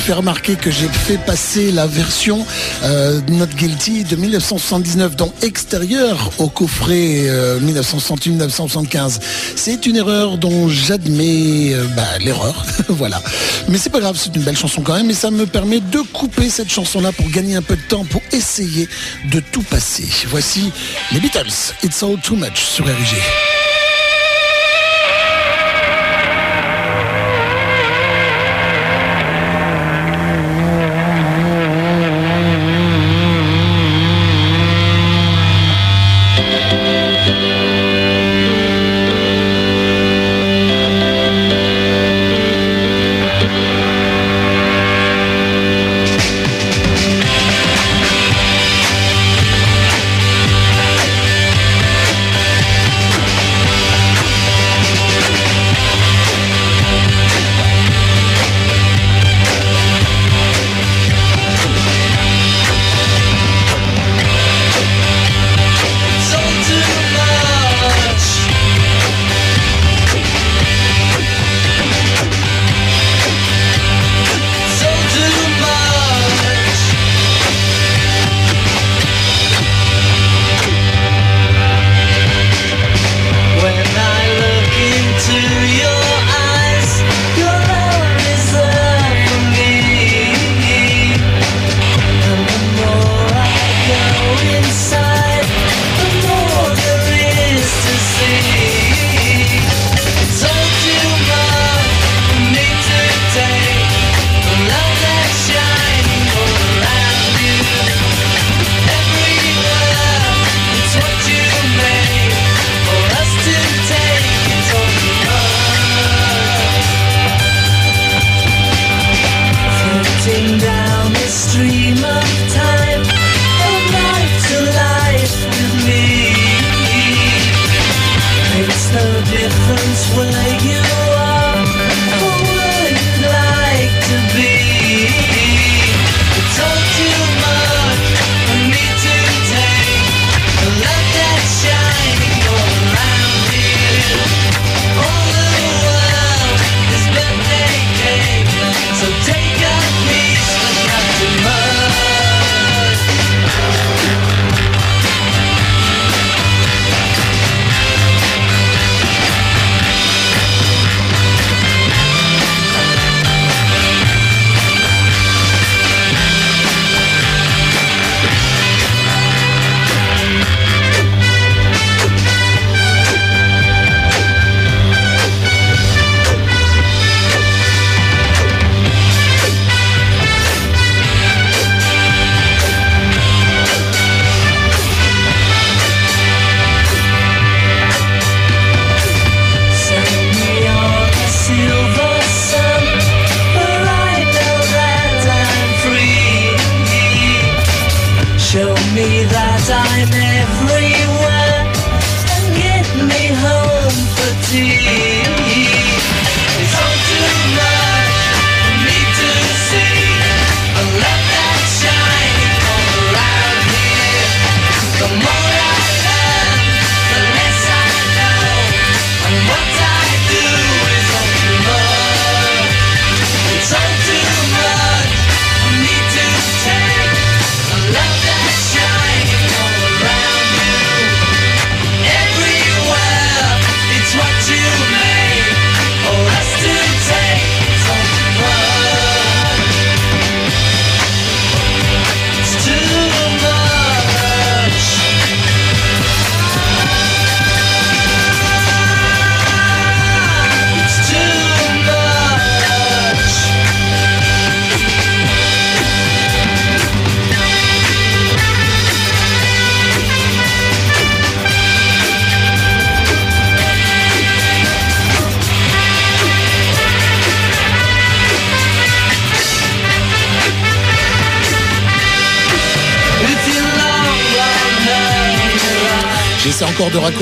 Fait remarquer que j'ai fait passer la version euh, Not Guilty de 1979 dans Extérieur au coffret 1968-1975. Euh, c'est une erreur dont j'admets euh, bah, l'erreur, voilà. Mais c'est pas grave, c'est une belle chanson quand même et ça me permet de couper cette chanson-là pour gagner un peu de temps pour essayer de tout passer. Voici les Beatles, It's All Too Much sur RIG.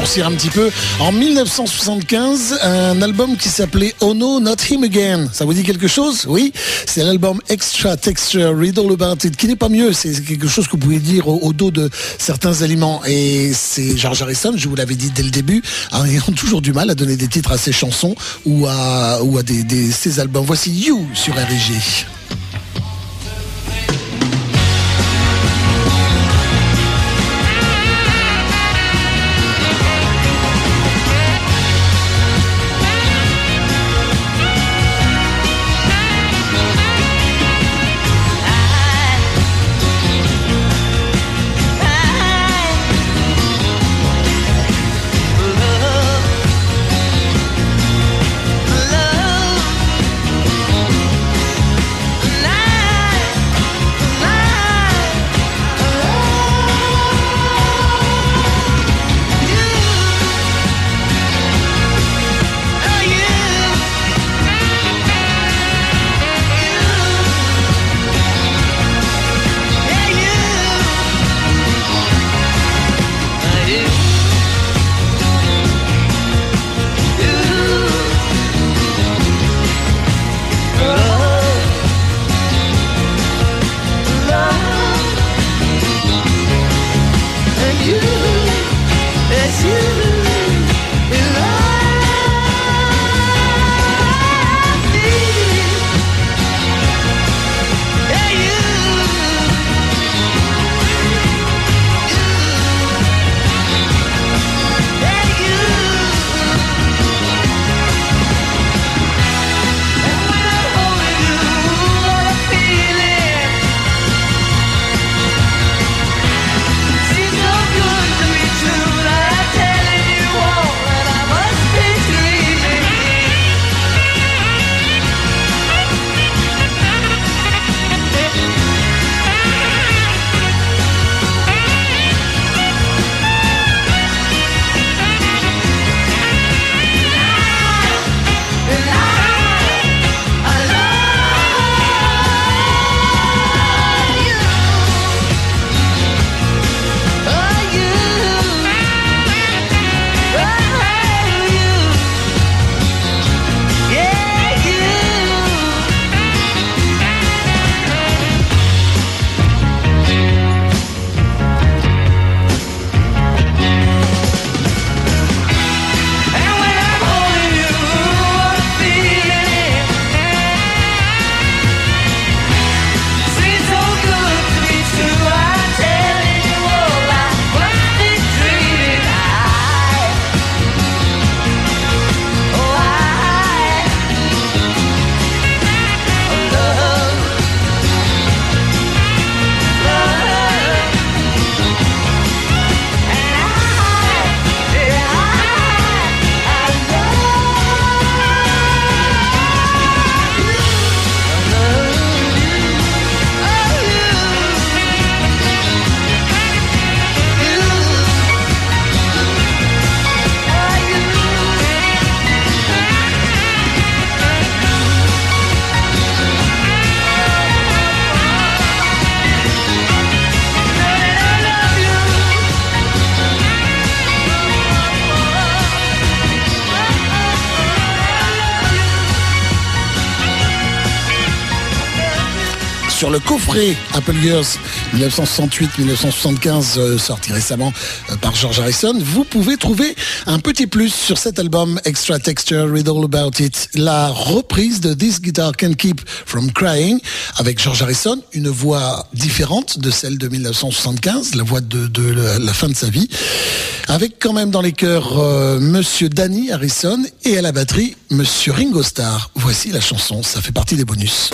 Un petit peu. En 1975, un album qui s'appelait Oh No, Not Him Again. Ça vous dit quelque chose? Oui. C'est l'album Extra Texture Riddle About It, qui n'est pas mieux. C'est quelque chose que vous pouvez dire au, dos de certains aliments. Et c'est George Harrison, je vous l'avais dit dès le début, hein, ayant toujours du mal à donner des titres à ses chansons ou à, ses albums. Voici You sur RG. Apple Years 1968-1975 euh, sorti récemment euh, par George Harrison, vous pouvez trouver un petit plus sur cet album Extra Texture Read All About It, la reprise de This Guitar Can Keep From Crying avec George Harrison, une voix différente de celle de 1975, la voix de, la fin de sa vie, avec quand même dans les chœurs euh, Monsieur Danny Harrison et à la batterie Monsieur Ringo Starr. Voici la chanson, ça fait partie des bonus.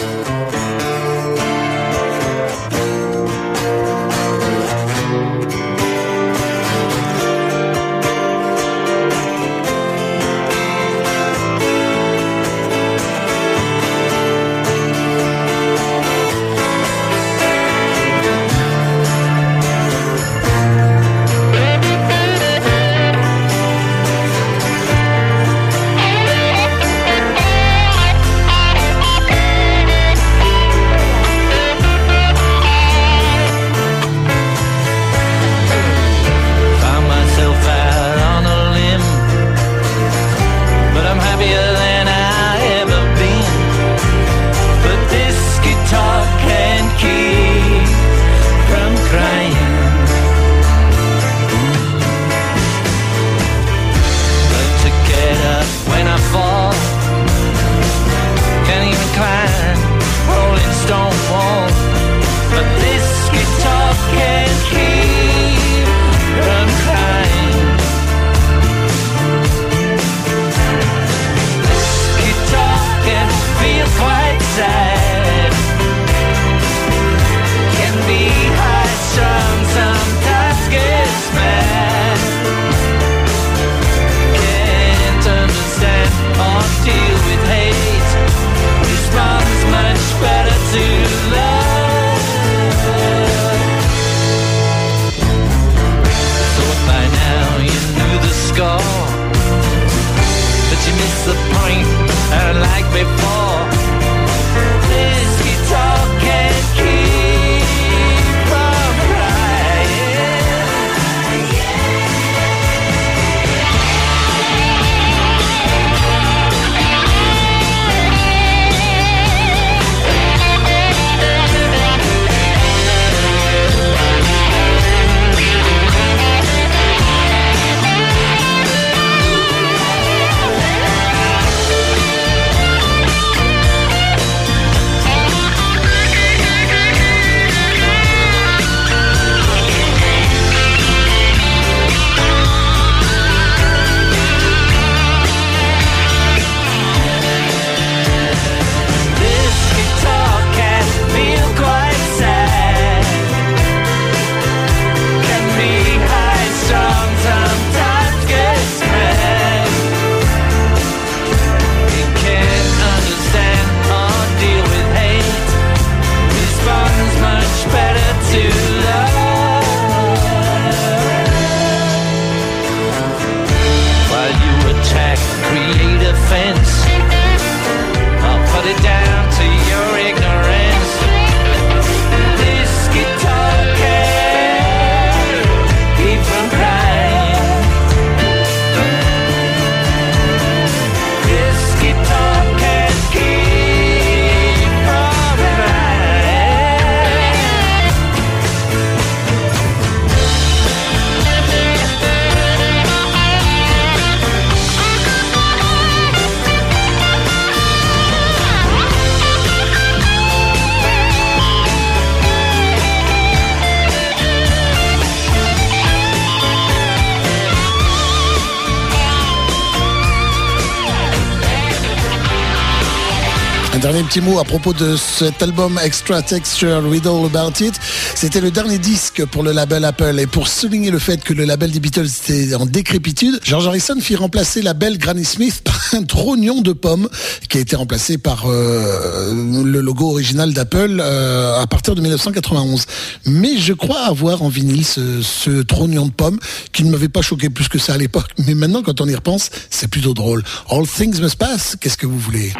Petit mot à propos de cet album Extra Texture Riddle About It. C'était le dernier disque pour le label Apple. Et pour souligner le fait que le label des Beatles était en décrépitude, George Harrison fit remplacer la belle Granny Smith par un trognon de pomme qui a été remplacé par euh, le logo original d'Apple euh, à partir de 1991. Mais je crois avoir en vinyle ce, ce trognon de pomme qui ne m'avait pas choqué plus que ça à l'époque. Mais maintenant, quand on y repense, c'est plutôt drôle. All things must pass. Qu'est-ce que vous voulez?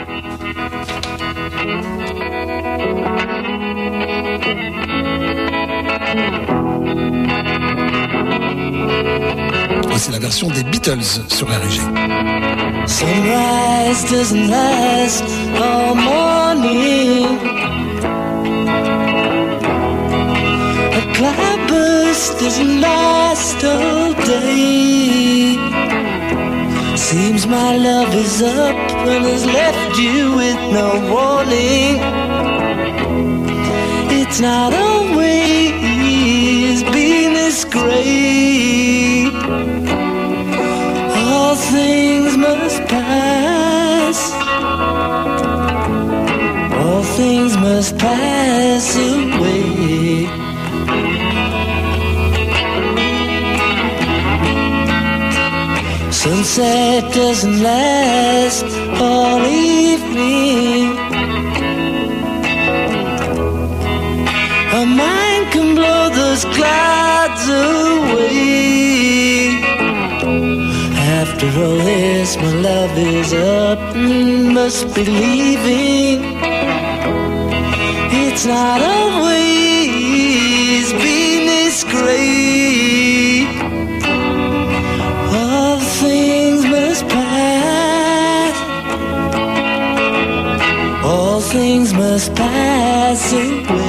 Voici la version des Beatles sur RG. Sunrise doesn't last all morning. A cloudburst doesn't last all day. Seems my love is up and has left you with no warning. It's not always pass away. Sunset doesn't last all evening. A mind can blow those clouds away. After all this, my love is up and must be leaving. It's not always been this great. All things must pass. All things must pass away.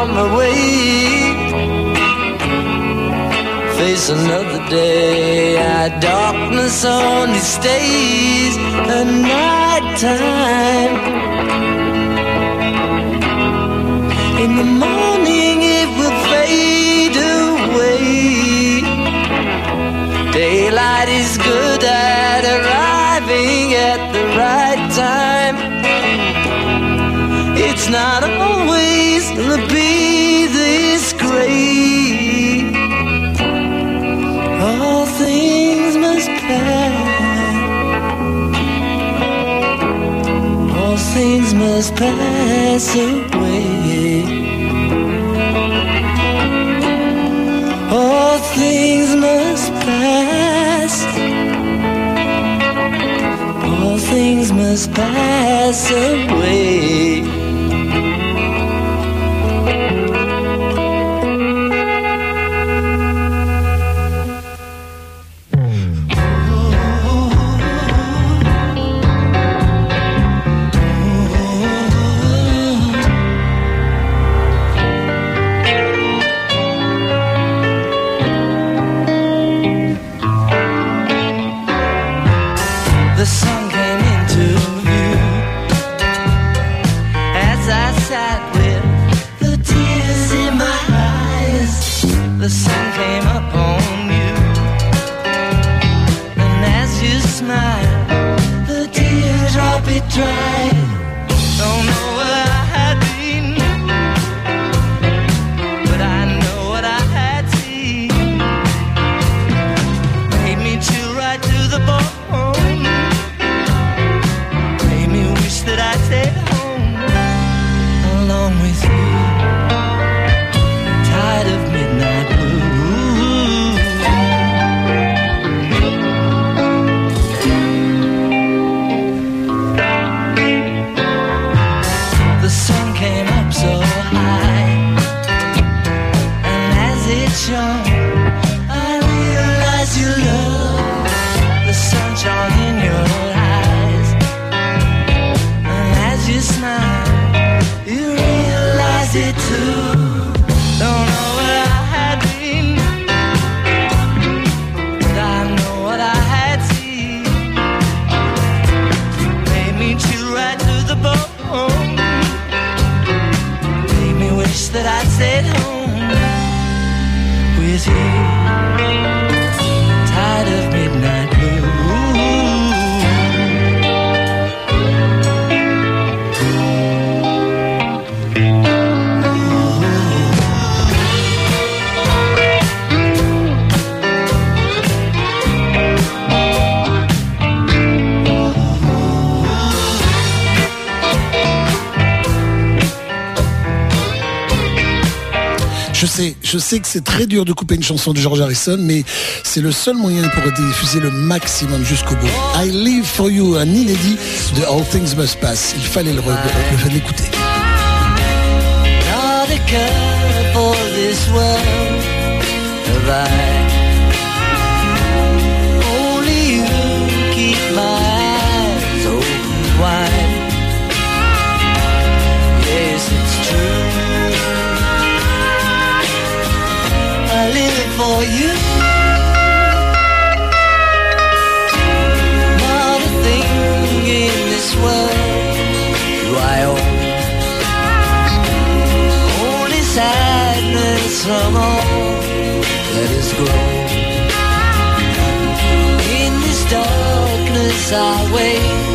On my way. Face another day. Our darkness only stays at night time. In the morning it will fade away. Daylight is good at arriving at the right time. It's not always will be this great? All things must pass. All things must pass away. All things must pass. All things must pass away. C'est très dur de couper une chanson de George Harrison, mais c'est le seul moyen pour diffuser le maximum jusqu'au bout. I Live For You, un inédit de All Things Must Pass. Il fallait le, le faire écouter. Not for you. Not a thing in this world do I own. Only sadness from all that is grown. In this darkness I wait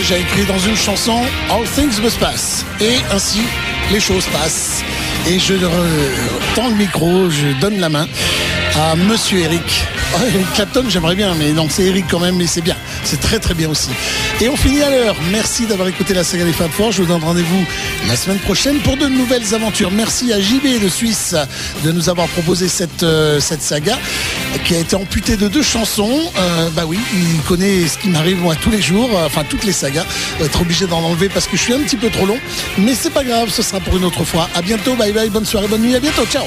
A écrit dans une chanson All Things Must Pass. Et ainsi, les choses passent. Et je tends le micro, je donne la main à Monsieur Eric. Oh, Eric Clapton, j'aimerais bien, mais non, c'est Eric quand même, mais c'est bien. C'est très très bien aussi. Et on finit à l'heure. Merci d'avoir écouté la saga des Fab Four. Je vous donne rendez-vous la semaine prochaine pour de nouvelles aventures. Merci à JB de Suisse de nous avoir proposé cette, euh, cette saga qui a été amputée de deux chansons. Euh, bah oui, il connaît ce qui m'arrive moi tous les jours, euh, enfin toutes les sagas. Va être obligé d'en enlever parce que je suis un petit peu trop long. Mais c'est pas grave, ce sera pour une autre fois. À bientôt, bye bye, bonne soirée, bonne nuit, à bientôt, ciao